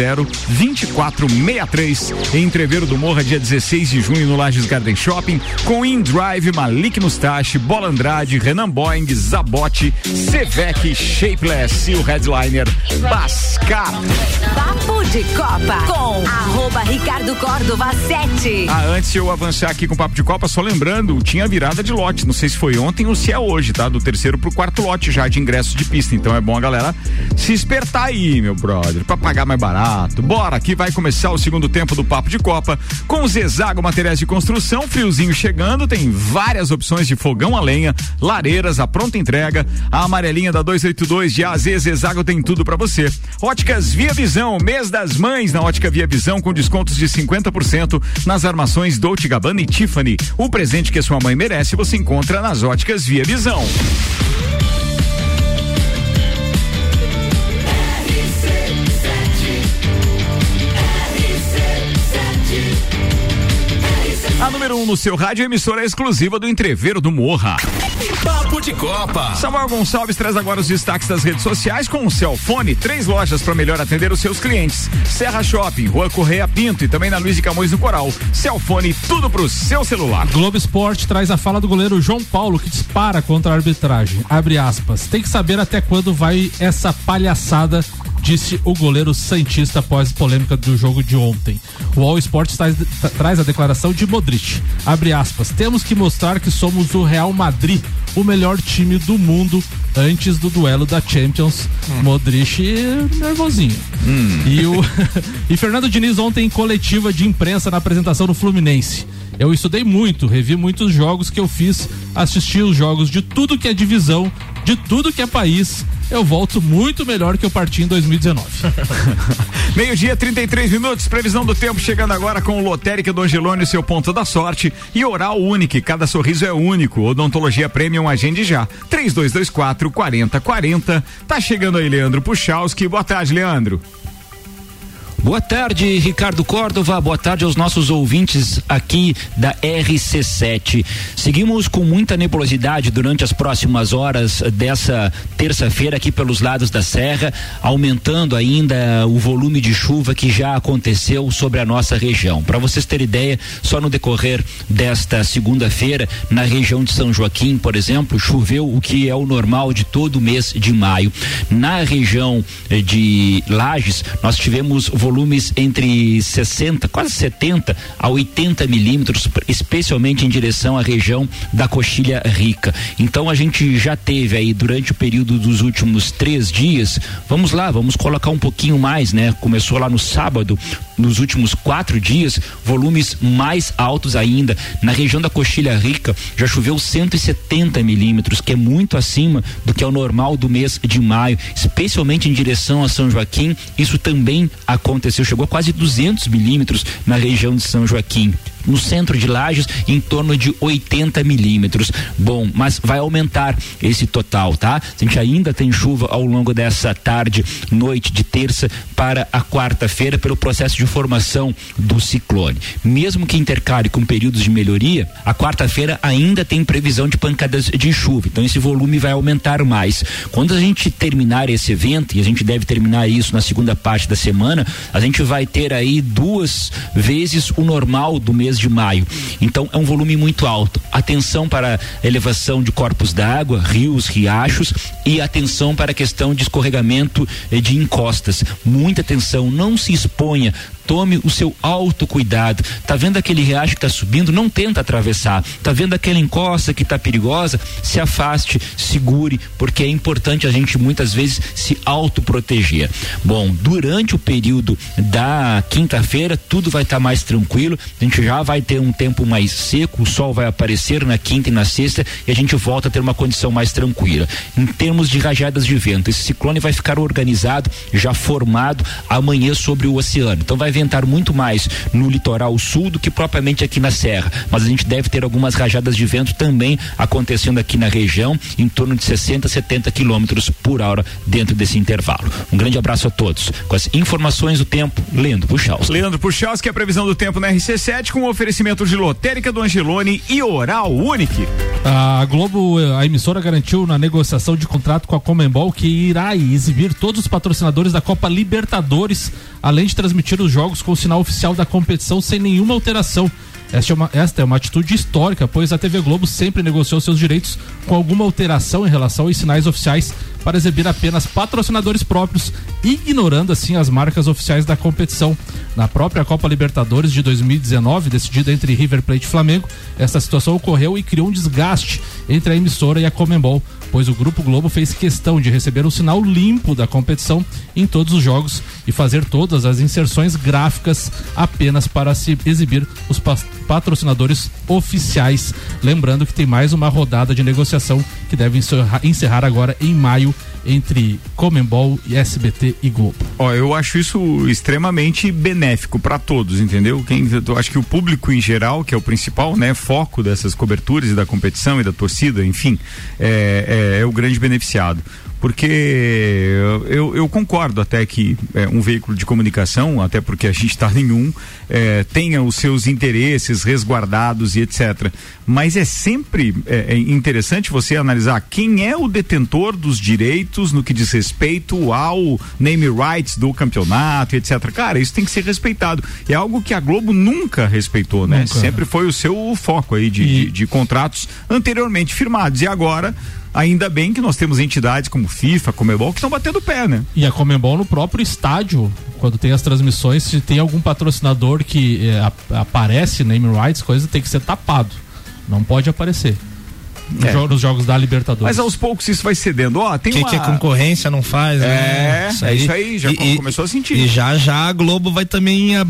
2463. Entreveiro do Morra, dia 16 de junho no Lages Garden Shopping, com InDrive, Malik Mustache, Bola Andrade, Renan Boeing, Zabote, Sevec, Shapeless e o headliner Bascar. Papo de Copa com arroba Ricardo Córdova 7. Ah, antes de eu avançar aqui com o Papo de Copa, só lembrando, tinha virada de lote. Não sei se foi ontem ou se é hoje, tá? Do terceiro pro quarto lote já de ingressos de pista. Então é bom a galera se espertar aí, meu brother, pra pagar mais barato. Bora, aqui vai começar o segundo tempo do Papo de Copa com Zezago Materiais de Construção, friozinho chegando, tem várias opções de fogão a lenha, lareiras, a pronta entrega, a amarelinha da 282 de AZ Zezago tem tudo pra você. Óticas Via Visão, mês das mães na Ótica Via Visão com descontos de 50% nas armações Dolce Gabbana e Tiffany. O presente que sua mãe merece você encontra nas Óticas Via Visão. A número 1 um no seu rádio é emissora exclusiva do Entreveiro do Morra. Papo de Copa. Samuel Gonçalves traz agora os destaques das redes sociais com o Celfone, três lojas para melhor atender os seus clientes. Serra Shopping, Rua Correia Pinto e também na Luiz de Camões no Coral. Celfone, tudo pro seu celular. Globo Esporte traz a fala do goleiro João Paulo que dispara contra a arbitragem. Abre aspas. Tem que saber até quando vai essa palhaçada disse o goleiro Santista após polêmica do jogo de ontem. O All Sports traz, tra- traz a declaração de Modric. Abre aspas. Temos que mostrar que somos o Real Madrid, o melhor time do mundo antes do duelo da Champions. Modric nervosinho. E o e Fernando Diniz ontem em coletiva de imprensa na apresentação no Fluminense. Eu estudei muito, revi muitos jogos que eu fiz, assisti os jogos de tudo que é divisão, de tudo que é país. Eu volto muito melhor que eu parti em 2019. Meio-dia, 33 minutos, previsão do tempo chegando agora com o Lotérica do Angelone, seu ponto da sorte. E Oral Unique, cada sorriso é único. Odontologia Premium, agende já. 3224 4040. Tá chegando aí, Leandro Puchalski. Boa tarde, Leandro. Boa tarde, Ricardo Córdova. Boa tarde aos nossos ouvintes aqui da RC7. Seguimos com muita nebulosidade durante as próximas horas dessa terça-feira aqui pelos lados da Serra, aumentando ainda o volume de chuva que já aconteceu sobre a nossa região. Para vocês terem ideia, só no decorrer desta segunda-feira, na região de São Joaquim, por exemplo, choveu o que é o normal de todo mês de maio. Na região eh, de Lages, nós tivemos volumes entre 60, quase 70 a 80 milímetros, especialmente em direção à região da Coxilha Rica. Então a gente já teve aí durante o período dos últimos três dias, vamos lá, vamos colocar um pouquinho mais, né? Começou lá no sábado, nos últimos quatro dias, volumes mais altos ainda. Na região da Coxilha Rica já choveu 170 milímetros, que é muito acima do que é o normal do mês de maio, especialmente em direção a São Joaquim. Isso também aconteceu, chegou a quase 200 milímetros na região de São Joaquim. No centro de Lages, em torno de 80 milímetros. Bom, mas vai aumentar esse total, tá? A gente ainda tem chuva ao longo dessa tarde, noite de terça para a quarta-feira, pelo processo de formação do ciclone. Mesmo que intercale com períodos de melhoria, a quarta-feira ainda tem previsão de pancadas de chuva. Então esse volume vai aumentar mais. Quando a gente terminar esse evento, e a gente deve terminar isso na segunda parte da semana, a gente vai ter aí duas vezes o normal do mês mês de maio. Então é um volume muito alto. Atenção para elevação de corpos d'água, rios, riachos e atenção para a questão de escorregamento eh, de encostas. Muita atenção, não se exponha tome o seu autocuidado. Tá vendo aquele riacho que está subindo? Não tenta atravessar. Tá vendo aquela encosta que está perigosa? Se afaste, segure, porque é importante a gente muitas vezes se autoproteger. Bom, durante o período da quinta-feira, tudo vai estar tá mais tranquilo. A gente já vai ter um tempo mais seco, o sol vai aparecer na quinta e na sexta e a gente volta a ter uma condição mais tranquila. Em termos de rajadas de vento, esse ciclone vai ficar organizado, já formado amanhã sobre o oceano. Então vai ventar muito mais no litoral sul do que propriamente aqui na serra, mas a gente deve ter algumas rajadas de vento também acontecendo aqui na região, em torno de 60, 70 quilômetros por hora dentro desse intervalo. Um grande abraço a todos. Com as informações do tempo, Leandro Puchalski. Leandro Puchalski, a previsão do tempo na RC7 com o oferecimento de lotérica do Angelone e Oral Unique. A Globo, a emissora garantiu na negociação de contrato com a Comembol que irá exibir todos os patrocinadores da Copa Libertadores, além de transmitir os jogos com o sinal oficial da competição sem nenhuma alteração. Esta é, uma, esta é uma atitude histórica, pois a TV Globo sempre negociou seus direitos com alguma alteração em relação aos sinais oficiais para exibir apenas patrocinadores próprios, ignorando assim as marcas oficiais da competição. Na própria Copa Libertadores de 2019, decidida entre River Plate e Flamengo, essa situação ocorreu e criou um desgaste entre a emissora e a Comembol, pois o Grupo Globo fez questão de receber o sinal limpo da competição em todos os jogos e fazer todas as inserções gráficas apenas para se exibir os patrocinadores oficiais. Lembrando que tem mais uma rodada de negociação que deve encerrar agora em maio entre Comembol, SBT e Globo. Ó, eu acho isso extremamente benéfico para todos, entendeu? Quem, eu acho que o público em geral, que é o principal, né, foco dessas coberturas e da competição e da torcida, enfim, é, é, é o grande beneficiado porque eu, eu, concordo até que é, um veículo de comunicação, até porque a gente está nenhum, é, tenha os seus interesses resguardados e etc. Mas é sempre é, é, interessante você analisar quem é o detentor dos direitos no que diz respeito ao name rights do campeonato, etc. Cara, isso tem que ser respeitado. É algo que a Globo nunca respeitou, né? Nunca. Sempre foi o seu foco aí de, e... de, de contratos anteriormente firmados. E agora Ainda bem que nós temos entidades como FIFA, Comebol, que estão batendo pé, né? E a Comebol no próprio estádio, quando tem as transmissões, se tem algum patrocinador que é, aparece, name rights, coisa, tem que ser tapado. Não pode aparecer. É. Nos jogos da Libertadores. Mas aos poucos isso vai cedendo. Ó, tem que, uma... que a concorrência não faz, é, né? Isso é isso aí, já e, começou a sentir. E já já a Globo vai também a, a,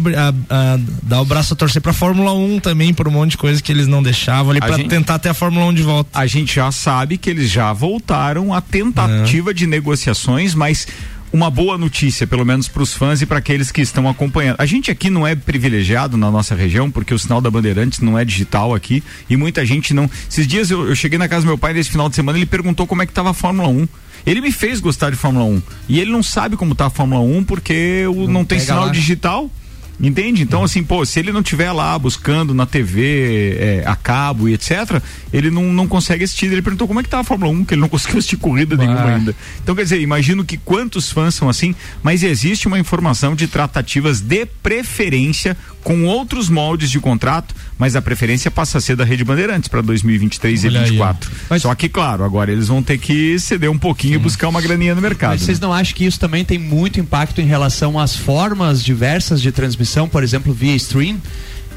a, dar o braço a torcer pra Fórmula 1 também, por um monte de coisa que eles não deixavam ali, pra gente, tentar ter a Fórmula 1 de volta. A gente já sabe que eles já voltaram a tentativa é. de negociações, mas uma boa notícia, pelo menos para os fãs e para aqueles que estão acompanhando. A gente aqui não é privilegiado na nossa região, porque o sinal da Bandeirantes não é digital aqui e muita gente não. Esses dias eu, eu cheguei na casa do meu pai nesse final de semana, ele perguntou como é que estava a Fórmula 1. Ele me fez gostar de Fórmula 1 e ele não sabe como está a Fórmula 1 porque o, não, não tem sinal lá. digital. Entende? Então, assim, pô, se ele não tiver lá buscando na TV, é, a cabo e etc., ele não, não consegue assistir. Ele perguntou como é que tá a Fórmula 1, que ele não conseguiu assistir corrida nenhuma ainda. Então, quer dizer, imagino que quantos fãs são assim, mas existe uma informação de tratativas de preferência com outros moldes de contrato, mas a preferência passa a ser da Rede Bandeirantes para 2023 Olha e 2024. Mas... Só que, claro, agora eles vão ter que ceder um pouquinho Sim. e buscar uma graninha no mercado. Mas vocês não acham que isso também tem muito impacto em relação às formas diversas de transmissão, por exemplo, via stream?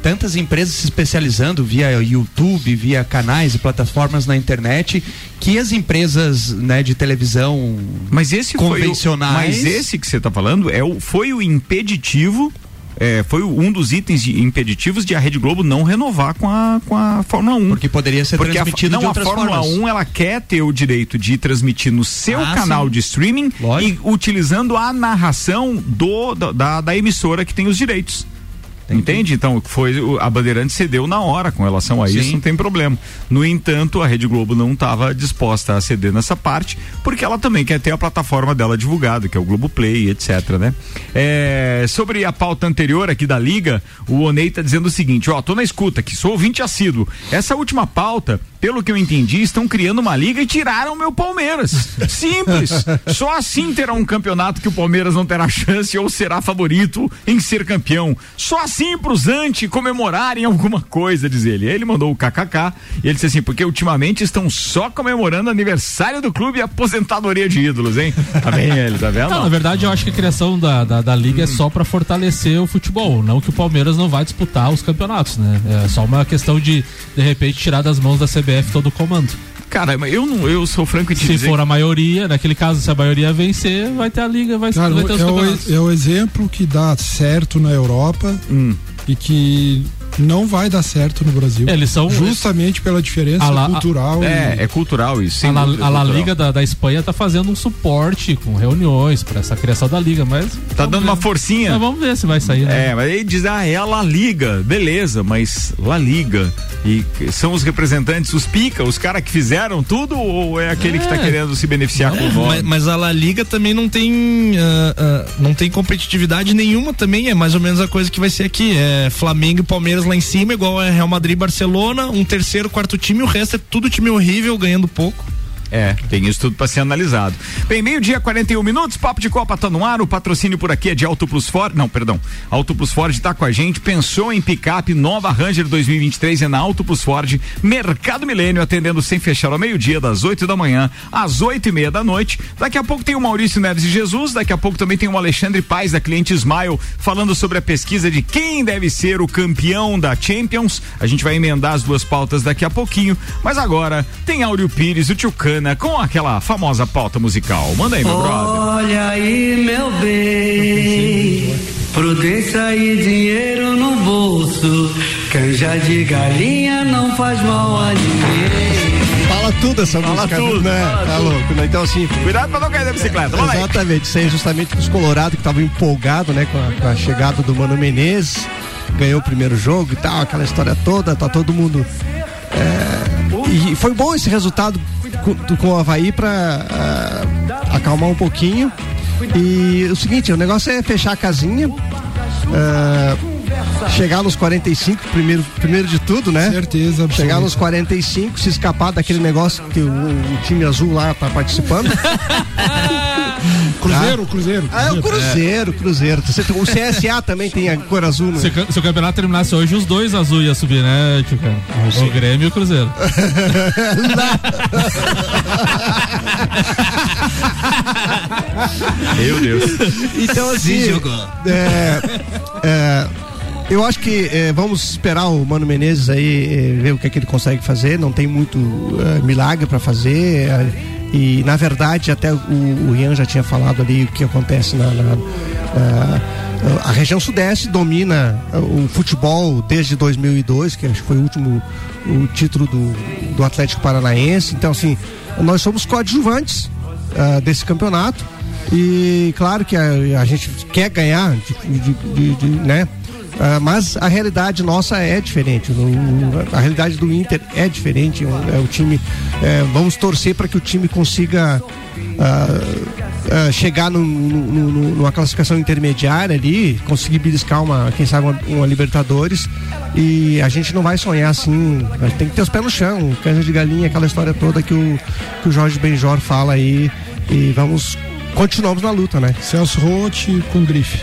tantas empresas se especializando via YouTube, via canais e plataformas na internet, que as empresas né, de televisão mas esse convencionais. Foi o, mas esse que você está falando é o, foi o impeditivo é, foi um dos itens de, impeditivos de a Rede Globo não renovar com a, com a Fórmula 1. Porque poderia ser Porque transmitido a, não, a Fórmula formas. 1 ela quer ter o direito de transmitir no seu ah, canal sim. de streaming Lógico. e utilizando a narração do, da, da emissora que tem os direitos. Entende? Então, foi a Bandeirante cedeu na hora com relação a Sim. isso, não tem problema. No entanto, a Rede Globo não estava disposta a ceder nessa parte, porque ela também quer ter a plataforma dela divulgada, que é o Globo Play, etc, né? É, sobre a pauta anterior aqui da Liga, o Onei tá dizendo o seguinte, ó, tô na escuta, que sou ouvinte assíduo. Essa última pauta pelo que eu entendi, estão criando uma liga e tiraram o meu Palmeiras. Simples. Só assim terá um campeonato que o Palmeiras não terá chance ou será favorito em ser campeão. Só assim pros anti comemorarem alguma coisa, diz ele. Aí ele mandou o kkk e ele disse assim, porque ultimamente estão só comemorando aniversário do clube e aposentadoria de ídolos, hein? Tá bem ele, tá vendo? Não, na verdade, eu acho que a criação da, da, da liga é só pra fortalecer o futebol, não que o Palmeiras não vai disputar os campeonatos, né? É só uma questão de, de repente, tirar das mãos da CBF todo o comando. Cara, eu não, eu sou franco te Se dizer for a maioria, naquele caso, se a maioria vencer, vai ter a liga, vai, Cara, vai ter os é, campeonatos. o, é o exemplo que dá certo na Europa Hum. e que não vai dar certo no Brasil. É, Eles são- justamente pela diferença A la- cultural. É, e- é cultural isso. A La, dúvida, a La. Liga da, da Espanha tá fazendo um suporte com reuniões pra essa criação da liga, mas. Tá dando uma forcinha. Mas vamos ver se vai sair, né? É, mas aí diz, ah, é a La Liga, beleza, mas La Liga. E são os representantes, os pica, os caras que fizeram tudo ou é aquele que tá É. querendo se beneficiar com o nome? Mas, mas a La Liga também não tem ah, ah, não tem competitividade nenhuma também, é mais ou menos a coisa que vai ser aqui, é Flamengo e Palmeiras lá em cima, igual é Real Madrid e Barcelona, um terceiro, quarto time, o resto é tudo time horrível, ganhando pouco. É, tem isso tudo pra ser analisado. Bem, meio-dia, 41 minutos, Papo de Copa tá no ar, o patrocínio por aqui é de Auto Plus Ford, não, perdão, Auto Plus Ford tá com a gente, pensou em picape nova Ranger 2023 é na Auto Plus Ford, Mercado Milênio atendendo sem fechar ao meio-dia, das 8 da manhã às 8 e meia da noite. Daqui a pouco tem o Maurício Neves e Jesus, daqui a pouco também tem o Alexandre Paz da Cliente Smile falando sobre a pesquisa de quem deve ser o campeão da Champions. A gente vai emendar as duas pautas daqui a pouquinho, mas agora tem Áureo Pires, o Tio Com aquela famosa pauta musical. Manda aí, meu brother. Olha aí, meu bem, prudência e dinheiro no bolso, canja de galinha não faz mal a ninguém. Fala tudo essa Fala música, tudo, né? fala Tá tudo. louco, né? Então assim. Cuidado pra não cair da bicicleta, aí. Exatamente, isso aí justamente os Colorado que estavam empolgados, né, com a, com a chegada do Mano Menezes, ganhou o primeiro jogo e tal, aquela história toda, tá todo mundo. é, e foi bom esse resultado com, com o Havaí pra ah, acalmar um pouquinho. E o seguinte, o negócio é fechar a casinha. ah, chegar nos 45 primeiro, primeiro de tudo, né? Certeza, absoluta. Chegar nos 45, se escapar daquele negócio que o, o time azul lá tá participando. Cruzeiro, Cruzeiro. Ah, é o Cruzeiro, Cruzeiro. Você tem- O CSA também tem a cor azul, né? Se, se o campeonato terminasse hoje, os dois azul ia subir, né, Tio Cano? O Grêmio e o Cruzeiro. Meu Deus. Então, assim. É, é, eu acho que é, vamos esperar o Mano Menezes aí é, ver o que, é que ele consegue fazer. Não tem muito é, milagre para fazer. E na verdade até o, o Ian já tinha falado ali o que acontece na, na- é, a região sudeste domina o futebol desde 2002 que acho que foi o último o título do, do Atlético Paranaense então assim nós somos coadjuvantes ah, desse campeonato e claro que a, a gente quer ganhar, de- de- de, né? Ah, mas a realidade nossa é diferente. A realidade do Inter é diferente. o- É o time. é, vamos torcer para que o time consiga ah, ah, chegar num- num- num- numa classificação intermediária ali, conseguir beliscar uma, quem sabe, uma, uma Libertadores. E a gente não vai sonhar assim. Tem que ter os pés no chão, canja de galinha, aquela história toda que o, que o Jorge Benjor fala aí. E vamos. Continuamos na luta, né? Celso Rotti com grife.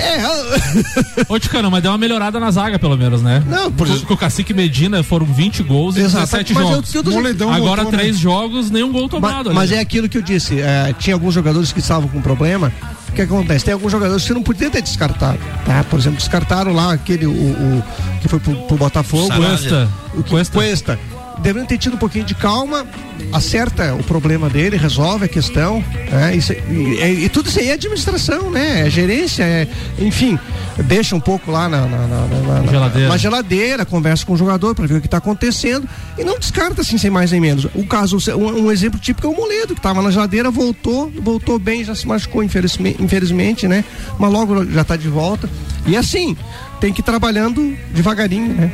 É, Ô, Ticano, mas deu uma melhorada na zaga, pelo menos, né? Não, por com, com o Cacique Medina foram 20 gols em Exato, 17 mas eu- jogos. eu dizendo- Moledão Agora voltou, né? três jogos, nenhum gol tomado. Mas, mas é aquilo que eu disse, é, tinha alguns jogadores que estavam com problema. O que acontece? Tem alguns jogadores que não podiam ter descartado. Tá? Por exemplo, descartaram lá aquele o, o- que foi pro, pro Botafogo. Cuesta. O que- Cuesta. Deveriam ter tido um pouquinho de calma, acerta o problema dele, resolve a questão. né? Isso- e, e- e tudo isso aí é administração, né? É gerência, é, enfim, deixa um pouco lá na, na- na- na- Geladeira. geladeira, conversa com o jogador para ver o que está acontecendo e não descarta assim sem mais nem menos. O caso, um, um exemplo típico é o Moledo, que estava na geladeira, voltou, voltou bem, já se machucou infelizmente, infelizmente né? Mas logo já está de volta. E assim, tem que ir trabalhando devagarinho, né?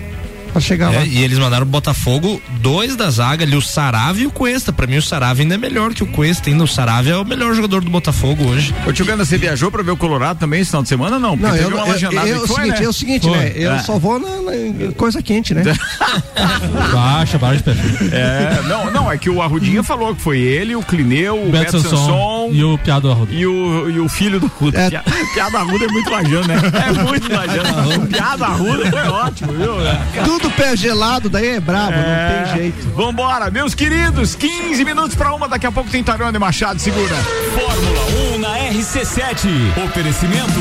Pra chegar É, lá. e eles mandaram o Botafogo, dois da zaga ali, o Saravia e o Cuesta. Pra mim, o Saravia ainda é melhor que o Cuesta, ainda. O Saravia é o melhor jogador do Botafogo hoje. Ô, Tio Gana, você viajou pra ver o Colorado também esse final de semana? Não, porque Não, eu, uma eu, eu- que o foi, seguinte, né? é o seguinte, Foi. né? Eu É. só vou na, na coisa quente, né? Baixa, baixa de perfil. É, não, não, é que o Arrudinha falou que foi ele, o Clineu, o Beto Beto Sanson Sanson e o Piado Arruda. e o, e o filho do Arruda. É. Pia- Piada Arruda é muito lajano, né? É muito lajano. Piada Arruda foi ótimo, viu? Tudo pé gelado, daí é brabo, É. não tem jeito. Vambora, meus queridos, 15 minutos pra uma, daqui a pouco tem Tarone Machado, segura. Fórmula 1 na RC7. Oferecimento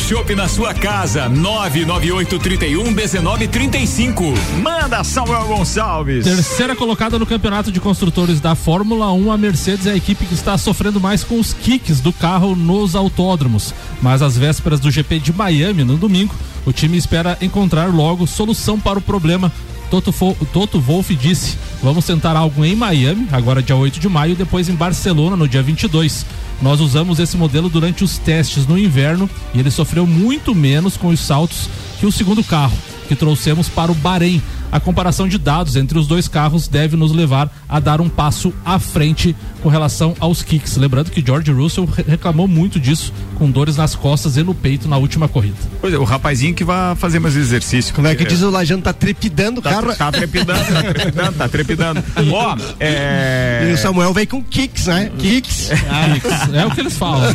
shopping na sua casa. 99831 1935. Manda Samuel Gonçalves. Terceira colocada no campeonato de construtores da Fórmula 1, a Mercedes é a equipe que está sofrendo mais com os kicks do carro nos autódromos. Mas às vésperas do GP de Miami, no domingo, o time espera encontrar logo solução para o problema. Toto, Fo- Toto Wolff disse: Vamos tentar algo em Miami, agora dia 8 de maio, e depois em Barcelona, no dia 22. Nós usamos esse modelo durante os testes no inverno e ele sofreu muito menos com os saltos que o segundo carro que trouxemos para o Bahrein. A comparação de dados entre os dois carros deve nos levar a dar um passo à frente com relação aos kicks. Lembrando que George Russell re- reclamou muito disso, com dores nas costas e no peito na última corrida. Pois é, o rapazinho que vai fazer mais exercício. Como é que diz o Lajano, tá trepidando o Tá, carro. tá trepidando, tá trepidando, tá trepidando. Ó, é. E o Samuel veio com kicks, né? Kicks. Kicks, é o que eles falam.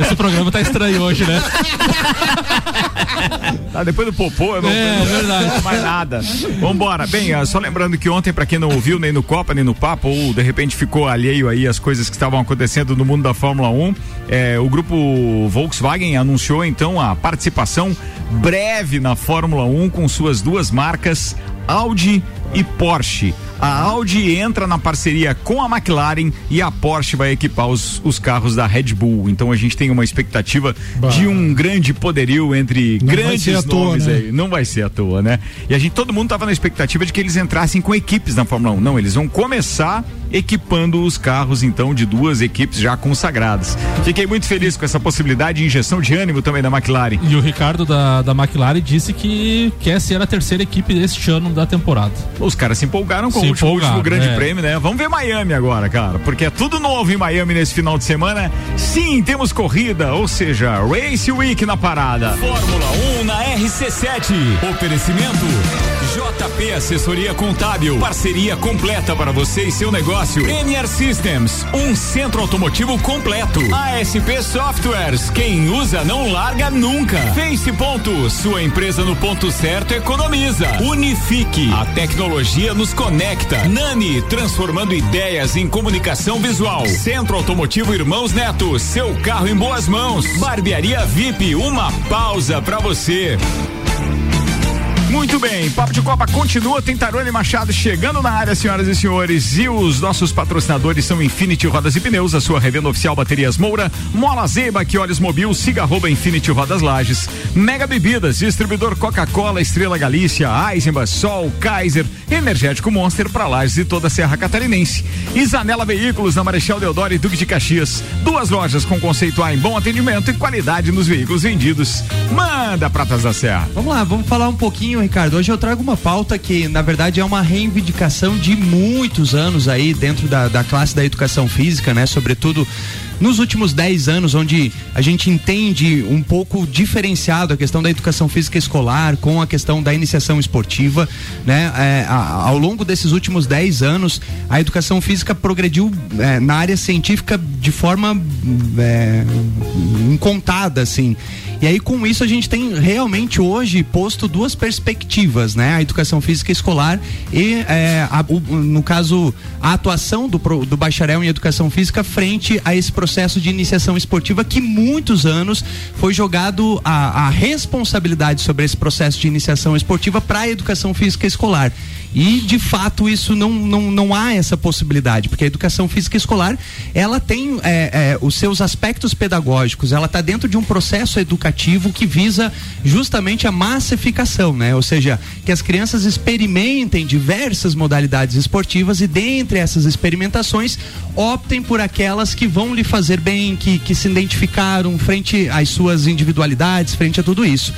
Esse programa tá estranho hoje, né? Tá, depois do popô, eu não, É, não- verdade. não mais nada. Vambora. Bem, ah, só lembrando que ontem, pra quem não ouviu, nem no Copa, nem no Papo, ou de repente ficou alheio aí às coisas que estavam acontecendo no mundo da Fórmula 1, eh, o grupo Volkswagen anunciou então a participação breve na Fórmula 1 com suas duas marcas, Audi e Porsche. A Audi entra na parceria com a McLaren e a Porsche vai equipar os, os carros da Red Bull. Então a gente tem uma expectativa de um grande poderio entre Não grandes à toa, nomes né? aí. Não vai ser à toa, né? E a gente, todo mundo tava na expectativa de que eles entrassem com equipes na Fórmula 1. Não, eles vão começar equipando os carros, então, de duas equipes já consagradas. Fiquei muito feliz com essa possibilidade de injeção de ânimo também da McLaren. E o Ricardo da, da McLaren disse que quer ser a terceira equipe deste ano da temporada. Os caras se empolgaram com Se o último, último grande é. prêmio, né? Vamos ver Miami agora, cara, porque é tudo novo em Miami nesse final de semana. Sim, temos corrida, ou seja, Race Week na parada. Fórmula 1 na RC7. Oferecimento JP Assessoria Contábil. Parceria completa para você e seu negócio. NR Systems, um centro automotivo completo. ASP Softwares, quem usa não larga nunca. Face Ponto, sua empresa no ponto certo economiza. Unifique, a tecnologia nos conecta. Nani, transformando ideias em comunicação visual. Centro Automotivo Irmãos Neto, seu carro em boas mãos. Barbearia VIP, uma pausa para você. Muito bem, Papo de Copa continua, tem Tarone Machado chegando na área, senhoras e senhores. E os nossos patrocinadores são Infinity Rodas e Pneus, a sua revenda oficial Baterias Moura, Mola Zeba, que olhos mobil, siga arroba Infinity Rodas Lages, Mega Bebidas, distribuidor Coca-Cola, Estrela Galícia, Eisenbach, Sol, Kaiser, Energético Monster para Lages e toda a Serra Catarinense. Isanela Veículos na Marechal Deodoro e Duque de Caxias. Duas lojas com conceito A em bom atendimento e qualidade nos veículos vendidos. Manda Pratas da Serra. Vamos lá, vamos falar um pouquinho, Ricardo. Hoje eu trago uma pauta que, na verdade, é uma reivindicação de muitos anos aí dentro da, da classe da educação física, né? Sobretudo nos últimos 10 anos, onde a gente entende um pouco diferenciado a questão da educação física escolar com a questão da iniciação esportiva, né? É, ao longo desses últimos 10 anos, a educação física progrediu é, na área científica de forma é, incontada, assim. E aí com isso a gente tem realmente hoje posto duas perspectivas, né? A educação física escolar e é, a- o- no caso a atuação do, do bacharel em educação física frente a esse processo de iniciação esportiva que muitos anos foi jogado a, a responsabilidade sobre esse processo de iniciação esportiva para a educação física escolar. E de fato isso não, não, não há essa possibilidade, porque a educação física escolar ela tem é, é, os seus aspectos pedagógicos, ela está dentro de um processo educativo que visa justamente a massificação, né? Ou seja, que as crianças experimentem diversas modalidades esportivas e dentre essas experimentações optem por aquelas que vão lhe fazer bem, que, que se identificaram frente às suas individualidades, frente a tudo isso.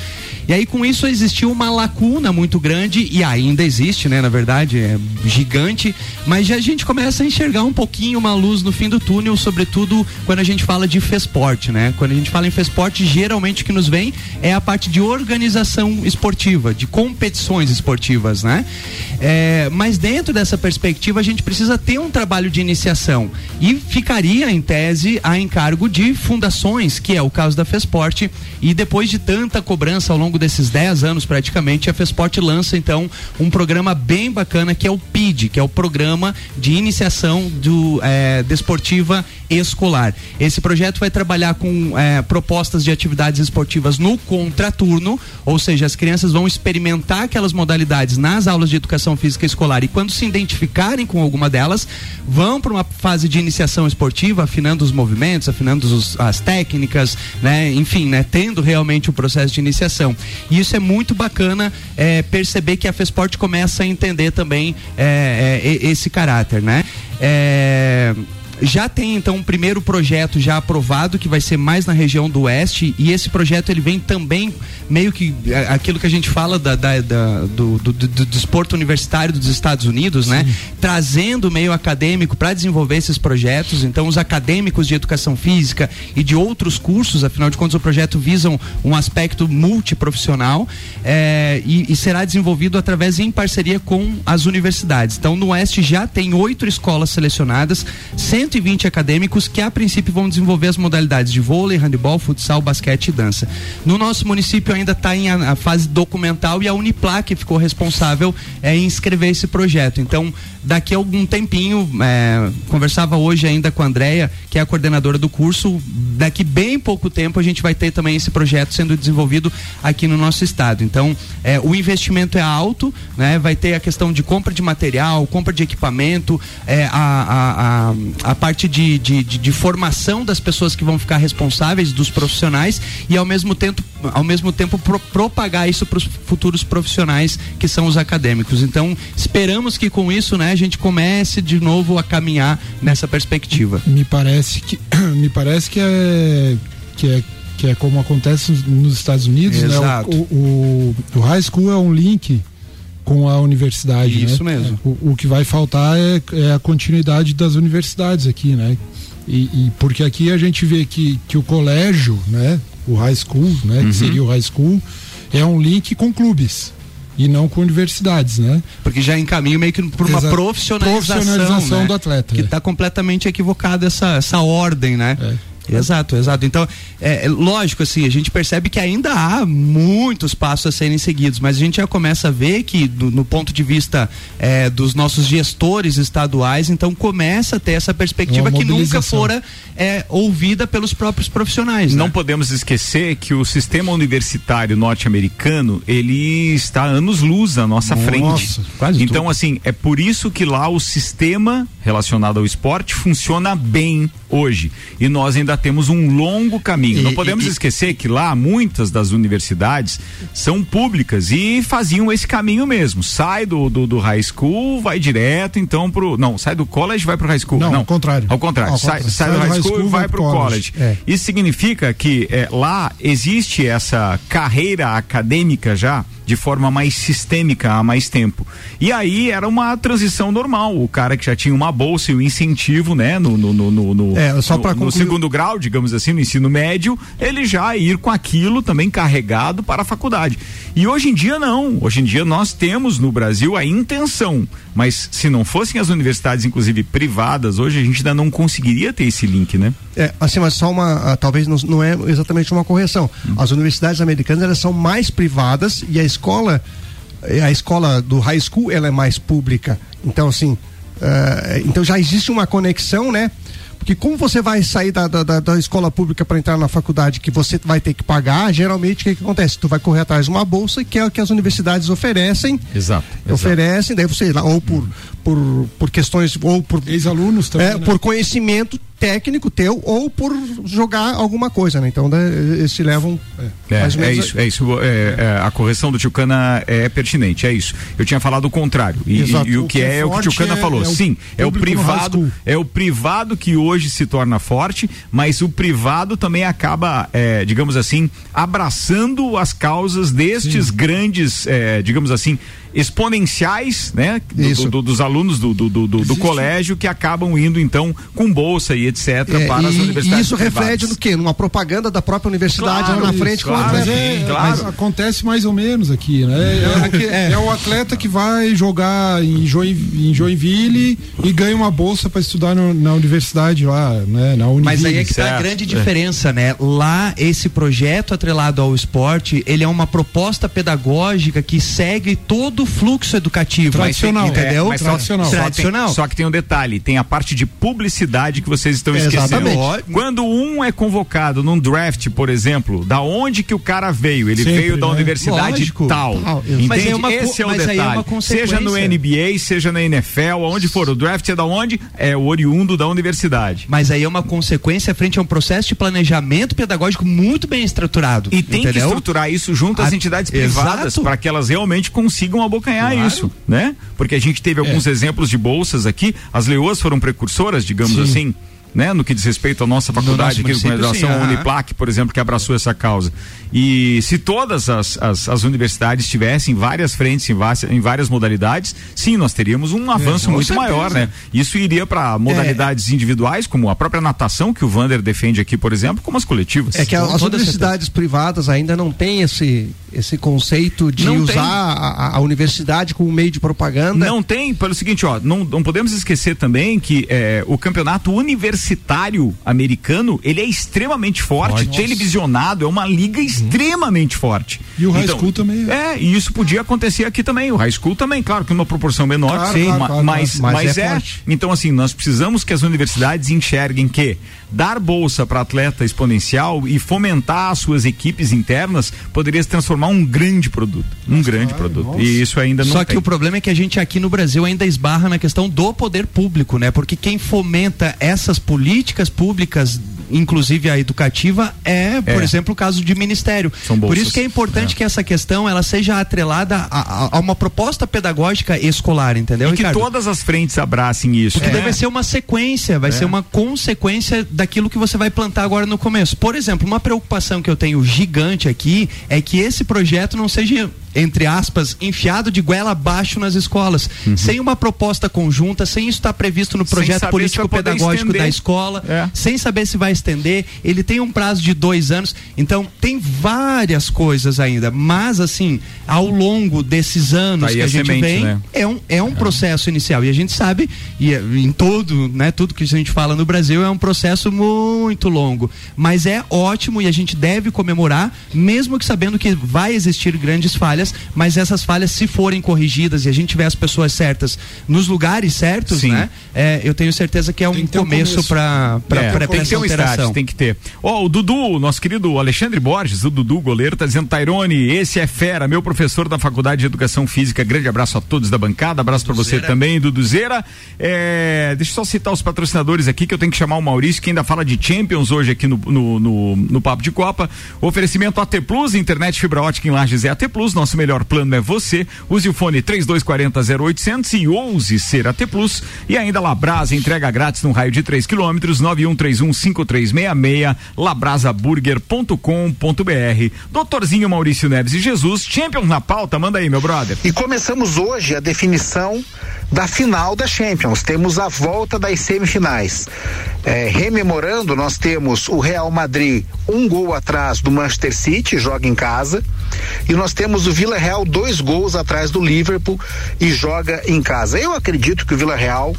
E aí com isso existiu uma lacuna muito grande e ainda existe, né? Na verdade, é gigante, mas já a gente começa a enxergar um pouquinho uma luz no fim do túnel, sobretudo quando a gente fala de Fesporte, né? Quando a gente fala em Fesporte, geralmente o que nos vem é a parte de organização esportiva, de competições esportivas, né? É, mas dentro dessa perspectiva a gente precisa ter um trabalho de iniciação e ficaria em tese a encargo de fundações, que é o caso da Fesporte, e depois de tanta cobrança ao longo desses 10 anos praticamente, a Fesporte lança então um programa bem bacana que é o PID, que é o Programa de Iniciação do, é, Desportiva Escolar. Esse projeto vai trabalhar com é, propostas de atividades esportivas no contraturno, ou seja, as crianças vão experimentar aquelas modalidades nas aulas de educação física escolar e quando se identificarem com alguma delas, vão para uma fase de iniciação esportiva, afinando os movimentos, afinando os- as técnicas, né? Enfim, né? Tendo realmente o processo de iniciação. E isso é muito bacana é, perceber que a FESPORT começa a entender também é, é, esse caráter, né? É, já tem então um primeiro projeto já aprovado que vai ser mais na região do oeste e esse projeto ele vem também meio que é, aquilo que a gente fala da, da- da- do, do, do- do desporto universitário dos Estados Unidos, né? Trazendo o meio acadêmico para desenvolver esses projetos. Então os acadêmicos de educação física e de outros cursos, afinal de contas o projeto visa um, aspecto multiprofissional é, e, e será desenvolvido através em parceria com as universidades. Então no oeste já tem oito escolas selecionadas, 120 acadêmicos que a princípio vão desenvolver as modalidades de vôlei, handebol, futsal, basquete e dança. No nosso município ainda está em a, a fase documental e a Uniplac ficou responsável é, em inscrever esse projeto. Então, daqui a algum tempinho, é, conversava hoje ainda com a Andrea, que é a coordenadora do curso, daqui bem pouco tempo a gente vai ter também esse projeto sendo desenvolvido aqui no nosso estado. Então, é, o investimento é alto, né? Vai ter a questão de compra de material, compra de equipamento, é, a, a, a, a parte de, de, de, de formação das pessoas que vão ficar responsáveis, dos profissionais, e ao mesmo tempo, ao mesmo tempo pro- propagar isso para os futuros profissionais que são os acadêmicos. Então, esperamos que com isso, né, a gente comece de novo a caminhar nessa perspectiva. Me parece que me parece que é que é que é como acontece nos- nos Estados Unidos, Exato. né? O, o, o high school é um link com a universidade, Isso né? mesmo. O, o que vai faltar é, é a continuidade das universidades aqui, né? E, e porque aqui a gente vê que, que o colégio, né? O high school, né? Uhum. Que seria o high school, é um link com clubes e não com universidades, né? Porque já encaminha meio que por uma Exato. profissionalização, Profissionalização né? do atleta, Que é. está completamente equivocada essa, essa ordem, né? Exato, exato. Então, é, é lógico, assim, a gente percebe que ainda há muitos passos a serem seguidos, mas a gente já começa a ver que, do- no ponto de vista é, dos nossos gestores estaduais, então começa a ter essa perspectiva que nunca fora é, ouvida pelos próprios profissionais. Não né? podemos esquecer que o sistema universitário norte-americano ele está anos luz à nossa Nossa, frente. quase então tudo. assim é por isso que lá o sistema relacionado ao esporte funciona bem hoje e nós ainda temos um longo caminho. E- Não podemos e- esquecer que lá muitas das universidades são públicas e faziam esse caminho mesmo. Sai do, do, do high school, vai direto então pro não sai do college vai pro high school. Não, ao contrário. Ao contrário. Ao sai, contrário. sai do high school, e vai pro college. É. Isso significa que é, lá existe essa carreira acadêmica já de forma mais sistêmica há mais tempo. E aí era uma transição normal. O cara que já tinha uma bolsa e o incentivo, né, no, no, no, no, É, só no- no segundo grau, digamos assim, no ensino médio, ele já ir com aquilo também carregado para a faculdade. E hoje em dia não. Hoje em dia nós temos no Brasil a intenção, mas se não fossem as universidades, inclusive privadas, hoje a gente ainda não conseguiria ter esse link, né? É, assim, mas só uma, ah, talvez não, não é exatamente uma correção. Hum. As universidades americanas elas são mais privadas e a escola, eh, a escola do high school ela é mais pública. Então assim, ah, então já existe uma conexão, né? Porque como você vai sair da, da, da- escola pública para entrar na faculdade que você vai ter que pagar, geralmente o que, que acontece? Tu vai correr atrás de uma bolsa que é o que as universidades oferecem Exato. oferecem, daí você lá, ou por, por, por questões, ou por ex-alunos também, é, né? por conhecimento técnico teu, ou por jogar alguma coisa, né? Então, eles te levam É, é menos isso, é isso. É, é, a correção do Tchucana é pertinente, é isso. Eu tinha falado o contrário. E, Exato. e o O que é, é o que o Tchucana é- falou. é Sim, é o privado, é o privado que hoje se torna forte, mas o privado também acaba, é, digamos assim, abraçando as causas destes grandes, é, digamos assim, exponenciais, né? do- Isso. do- dos alunos do, do, do, do- do colégio que acabam indo então com bolsa e etc É, para as e, universidades. e isso reflete no quê? Numa propaganda da própria universidade Claro, lá na isso, frente. claro. com a- Mas, é, mas acontece mais ou menos aqui, né? É, é o atleta que vai jogar em, Join, em Joinville e ganha uma bolsa para estudar no- na universidade lá, né? Na Univille. Mas aí é que tá a grande diferença, né? Lá, esse projeto atrelado ao esporte, ele é uma proposta pedagógica que segue todo o fluxo educativo. Tradicional. Mas tem- entendeu? É, mas só- Só, Tradicional. tem, só que tem um detalhe, tem a parte de publicidade que vocês estão Exatamente. esquecendo. Quando um é convocado num draft, por exemplo, da onde que o cara veio? Ele Sempre, veio da né? universidade Lógico. tal. Tal, Entende? mas é uma Esse é o é detalhe. uma consequência. seja no NBA, seja na NFL, aonde for. O draft é da onde? É o oriundo da universidade. Mas aí é uma consequência frente a um processo de planejamento pedagógico muito bem estruturado. E tem que entendeu? estruturar isso junto às A- entidades privadas para que elas realmente consigam abocanhar Claro. isso, né? Porque a gente teve alguns exemplos de bolsas aqui, as leoas foram precursoras, digamos Sim. assim. Né? No que diz respeito à nossa faculdade aqui, com relação aham. Uniplac, por exemplo, que abraçou essa causa. E se todas as, as, as universidades tivessem várias frentes em, várias- em várias modalidades, sim, nós teríamos um avanço com muito certeza. maior, né? Isso iria para modalidades individuais, como a própria natação, que o Vander defende aqui, por exemplo, como as coletivas. É que Com as universidades privadas ainda não têm esse, esse conceito de Não usar a, a universidade como meio de propaganda. Não tem, pelo seguinte, ó, não, não podemos esquecer também que é, o campeonato universitário americano, ele é extremamente forte, Forte. televisionado, é uma liga extremamente forte. E o high school também. É, e isso podia acontecer aqui também, o high school também, claro que numa proporção menor, Claro, sim, claro, ma- claro, mas, mas, Mas é é, forte. então assim, nós precisamos que as universidades enxerguem que dar bolsa para atleta exponencial e fomentar as suas equipes internas poderia se transformar um grande produto, um grande produto. E isso ainda não Só tem. que o problema é que a gente aqui no Brasil ainda esbarra na questão do poder público, né? Porque quem fomenta essas políticas públicas, inclusive a educativa, é, por É. exemplo, o caso de ministério. São por isso que é importante que essa questão ela seja atrelada a, a- a uma proposta pedagógica escolar, entendeu? E que Ricardo? todas as frentes abracem isso. Porque É. deve ser uma sequência, vai É. ser uma consequência daquilo que você vai plantar agora no começo. Por exemplo, uma preocupação que eu tenho gigante aqui é que esse projeto não seja entre aspas, enfiado de goela abaixo nas escolas. Sem uma proposta conjunta, sem isso estar previsto no Uhum. Projeto saber se político vai poder pedagógico estender. da escola, É. sem saber se vai estender. Ele tem um prazo de dois anos. Então, tem várias coisas ainda. Mas, assim, ao longo desses anos Tá que a a gente semente, vem, né? é um, é um processo inicial. E a gente sabe, e é, em todo, né, tudo que a gente fala no Brasil é um processo muito longo. Mas é ótimo e a gente deve comemorar, mesmo que sabendo que vai existir grandes falhas, mas essas falhas, se forem corrigidas e a gente tiver as pessoas certas nos lugares certos, Sim. né? é, eu tenho certeza que é um um começo começo. para É, tem que ter um tem que ter. Ó, o Dudu, nosso querido Alexandre Borges, o Dudu goleiro, tá dizendo, Tairone, esse é fera, meu professor da Faculdade de Educação Física, grande abraço a todos da bancada, abraço pra você também, Duduzeira. É, deixa eu só citar os patrocinadores aqui, que eu tenho que chamar o Maurício, que ainda fala de Champions hoje aqui no, no, no, no Papo de Copa. Oferecimento AT Plus, internet fibra ótica em Lages é AT Plus, nosso melhor plano é você. Use o fone 3240 0800 e ouse ser AT Plus. E ainda Labrasa, entrega grátis no raio de 3 quilômetros, 91315366, labrasaburger.com.br. Doutorzinho Maurício Neves e Jesus, Champions na pauta, manda aí, meu brother. E começamos hoje a definição da final da Champions. Temos a volta das semifinais. É, rememorando, nós temos o Real Madrid um gol atrás do Manchester City, joga em casa, e nós temos o Vila Real dois gols atrás do Liverpool e joga em casa. Eu acredito que o Vila Real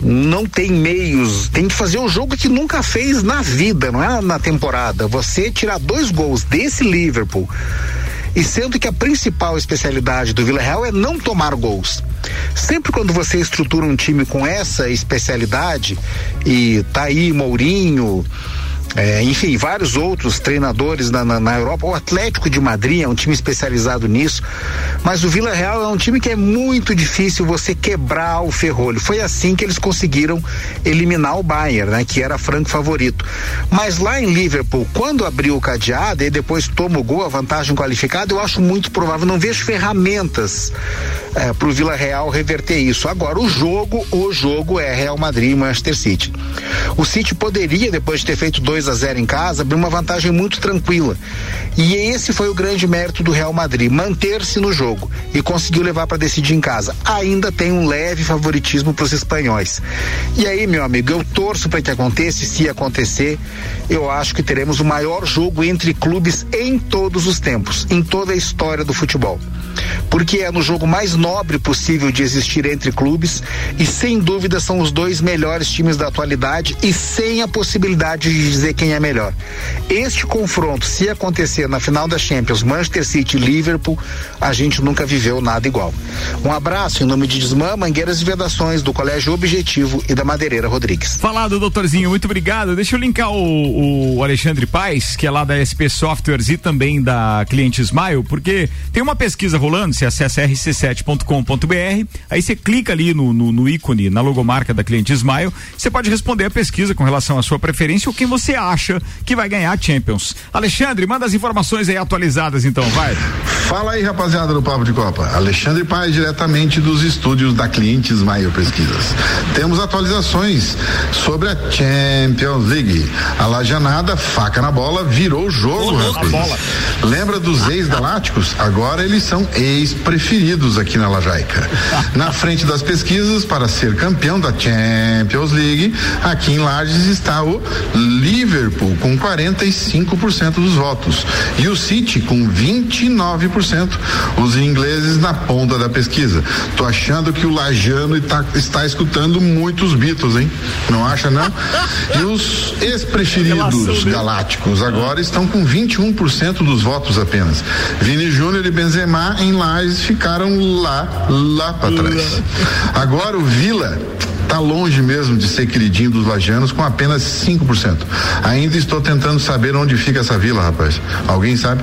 não tem meios, tem que fazer o jogo que nunca fez na vida, não é na temporada. Você tirar dois gols desse Liverpool e sendo que a principal especialidade do Vila Real é não tomar gols. Sempre quando você estrutura um time com essa especialidade, e tá aí Mourinho, é, enfim, vários outros treinadores na, na, na, Europa. O Atlético de Madrid é um time especializado nisso, mas o Vila Real é um time que é muito difícil você quebrar o ferrolho. Foi assim que eles conseguiram eliminar o Bayern, né, que era franco favorito. Mas lá em Liverpool, quando abriu o cadeado e depois toma o gol, a vantagem qualificada, eu acho muito provável. Não vejo ferramentas é, para o Vila Real reverter isso. Agora, o jogo, o jogo é Real Madrid e Manchester City. O City poderia, depois de ter feito 2 a 0 em casa, abrir uma vantagem muito tranquila. E esse foi o grande mérito do Real Madrid, manter-se no jogo e conseguiu levar para decidir em casa. Ainda tem um leve favoritismo para os espanhóis. E aí, meu amigo, eu torço para que aconteça, e se acontecer, eu acho que teremos o maior jogo entre clubes em todos os tempos, em toda a história do futebol. Porque é no jogo mais nobre possível de existir entre clubes e sem dúvida são os dois melhores times da atualidade e sem a possibilidade de dizer quem é melhor. Este confronto, se acontecer na final da Champions, Manchester City e Liverpool, a gente nunca viveu nada igual. Um abraço em nome de Desmã, Mangueiras e Vedações, do Colégio Objetivo e da Madeireira Rodrigues. Falado, doutorzinho, muito obrigado. Deixa eu linkar o, o Alexandre Paes, que é lá da SP Softwares e também da Cliente Smile, porque tem uma pesquisa você acessa rc7.com.br, aí você clica ali no, no, no, ícone, na logomarca da Cliente Smile, você pode responder a pesquisa com relação à sua preferência ou quem você acha que vai ganhar a Champions. Alexandre, manda as informações aí atualizadas então, vai. Fala aí, rapaziada do Papo de Copa. Alexandre Paes, diretamente dos estúdios da Cliente Smile Pesquisas. Temos atualizações sobre a Champions League. A Lajanada, faca na bola, virou o jogo, rapaz. Lembra dos ex-galácticos? Agora eles são ex-preferidos aqui na Lajaica. Na frente das pesquisas, para ser campeão da Champions League, aqui em Lages está o Liverpool, com 45% dos votos. E o City, com 29%. Os ingleses na ponta da pesquisa. Tô achando que o Lajano está, está escutando muitos Beatles, hein? Não acha, não? E os ex-preferidos galácticos agora estão com 21% dos votos apenas. Vini Júnior e Benzema em Lages ficaram lá, lá para trás. Agora o Vila está longe mesmo de ser queridinho dos lajanos com apenas 5%. Ainda estou tentando saber onde fica essa vila, rapaz. Alguém sabe?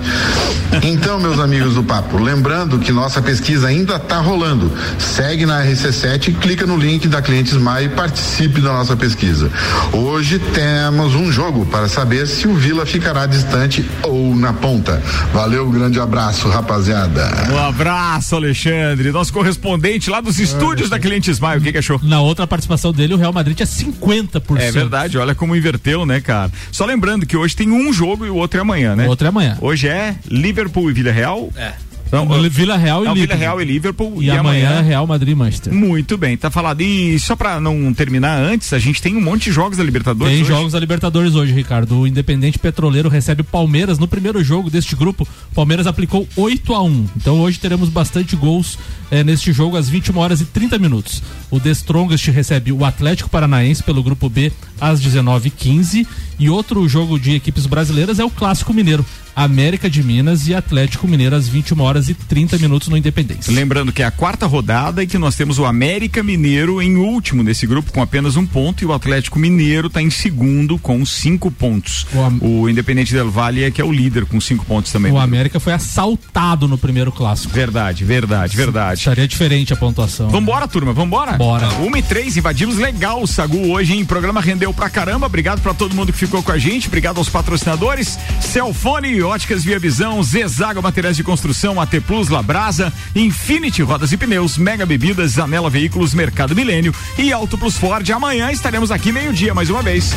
Então, meus amigos do papo, lembrando que nossa pesquisa ainda está rolando. Segue na RC7 e clica no link da Clientes Mai e participe da nossa pesquisa. Hoje temos um jogo para saber se o Vila ficará distante ou na ponta. Valeu, grande abraço, rapaziada. Um abraço, Alexandre, nosso correspondente lá dos estúdios da Clientes Mai. O que, que achou? Na outra participação dele, o Real Madrid tinha 50%. É verdade, olha como inverteu, né, cara? Só lembrando que hoje tem um jogo e o outro é amanhã, né? O outro é amanhã. Hoje é Liverpool e Vila Real. É. Então, Vila Real e não, Liverpool. Vila Real e Liverpool. E, e amanhã, amanhã Real Madrid Manchester. Muito bem, tá falado. E só pra não terminar antes, a gente tem um monte de jogos da Libertadores. Tem hoje. jogos da Libertadores hoje, Ricardo. O Independente Petroleiro recebe o Palmeiras no primeiro jogo deste grupo. O Palmeiras aplicou 8 a 1 Então hoje teremos bastante gols é, neste jogo às 21 horas e 30 minutos. O The Strongest recebe o Atlético Paranaense pelo grupo B às 19h15. E outro jogo de equipes brasileiras é o Clássico Mineiro. América de Minas e Atlético Mineiro às 21 horas e 30 minutos no Independência. Lembrando que é a quarta rodada e que nós temos o América Mineiro em último nesse grupo com apenas um ponto e o Atlético Mineiro está em segundo com cinco pontos. O, Am... o Independente Del Valle é que é o líder com cinco pontos também. O América foi assaltado no primeiro clássico. Verdade, verdade, verdade. Estaria diferente a pontuação. Vambora, turma, vambora? Bora. Uma e três, invadimos legal o Sagu hoje, hein? O programa rendeu pra caramba. Obrigado pra todo mundo que ficou com a gente. Obrigado aos patrocinadores. Celfone, Óticas Via Visão, Zezago Materiais de Construção, AT Plus, Labrasa, Infinity Rodas e Pneus, Mega Bebidas, Zanela Veículos, Mercado Milênio e Auto Plus Ford. Amanhã estaremos aqui meio-dia mais uma vez.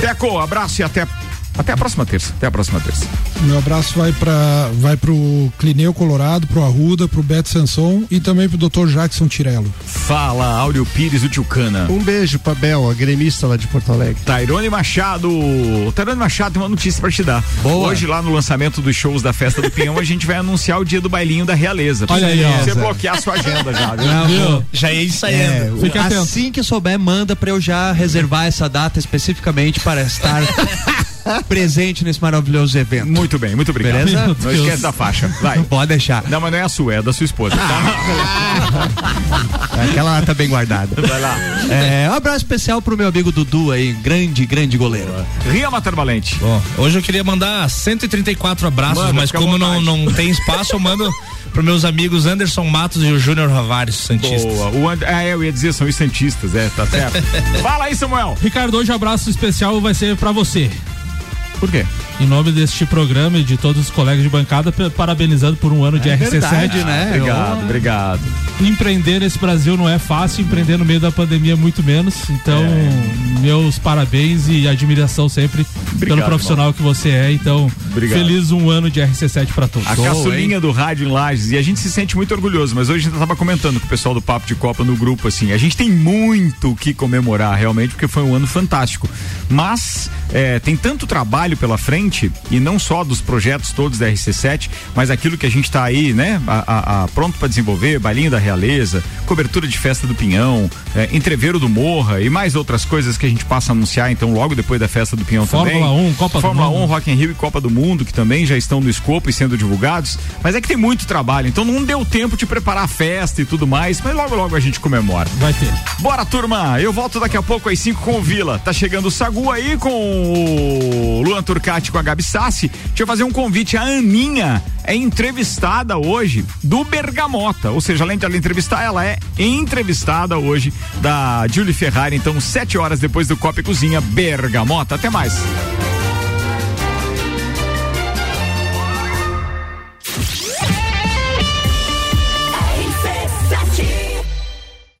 Teco, abraço e até até a próxima terça. Até a próxima terça. Meu abraço vai para vai pro Clineu Colorado, pro Arruda, pro Beto Sanson e também pro Dr. Jackson Tirello. Fala, Áureo Pires, o Tchucana. Um beijo pra Bel, a gremista lá de Porto Alegre. Tairone Machado. Tairone Machado tem uma notícia pra te dar. Boa. Hoje, lá no lançamento dos shows da Festa do Pinhão, a gente vai anunciar o dia do bailinho da realeza. Pra Olha aí, ó. Você bloquear a sua agenda já, viu? Não, Viu? Já ia É, ensaiando. Fica atento. assim que souber, manda pra eu já reservar essa data especificamente para estar presente nesse maravilhoso evento. Muito bem, muito obrigado. Beleza? Não Deus. esquece da faixa. Vai. Pode deixar. Não, mas não é a sua, é a da sua esposa. tá? Aquela lá tá bem guardada. Vai lá. É, um abraço especial pro meu amigo Dudu aí, grande, grande goleiro. Ria Matar Valente. Bom, hoje eu queria mandar 134 abraços, Manda, mas como não, não tem espaço, eu mando pros meus amigos Anderson Matos e o Júnior Ravares, Santistas. Boa. O And... Ah, é, eu ia dizer, são os Santistas, é, tá certo. Fala aí, Samuel. Ricardo, hoje o abraço especial vai ser pra você. Por quê? Em nome deste programa e de todos os colegas de bancada, parabenizando por um ano de RC7. verdade, né? Obrigado, obrigado. Empreender nesse Brasil não é fácil, empreender no meio da pandemia muito menos. Então, meus parabéns e admiração sempre Obrigado, pelo profissional que você é. Então, Obrigado. feliz um ano de RC7 pra todos. A caçulinha do rádio em Lages. E a gente se sente muito orgulhoso, mas hoje a gente tava comentando com o pessoal do Papo de Copa no grupo, assim. A gente tem muito o que comemorar, realmente, porque foi um ano fantástico. Mas é, tem tanto trabalho pela frente, e não só dos projetos todos da RC7, mas aquilo que a gente tá aí, né, a- a- a- pronto para desenvolver, bailinho da realeza, cobertura de festa do Pinhão, é, entreveiro do Morra e mais outras coisas que a gente passa a anunciar, então, logo depois da festa do Pinhão Fórmula também. 1, Copa do Fórmula Mundo. 1, Rock in Rio e Copa do Mundo, que também já estão no escopo e sendo divulgados. Mas é que tem muito trabalho, então não deu tempo de preparar a festa e tudo mais, mas logo logo a gente comemora. Vai ter. Bora, turma! Eu volto daqui a pouco às 5 com o Vila. Tá chegando o Sagu aí com o Luan Turcati com a Gabi Sassi. Deixa eu fazer um convite. A Aninha é entrevistada hoje do Bergamota. Ou seja, além de ela entrevistar, ela é entrevistada hoje da Julie Ferrari. Então, sete horas depois do Copa e Cozinha Bergamota. Até mais.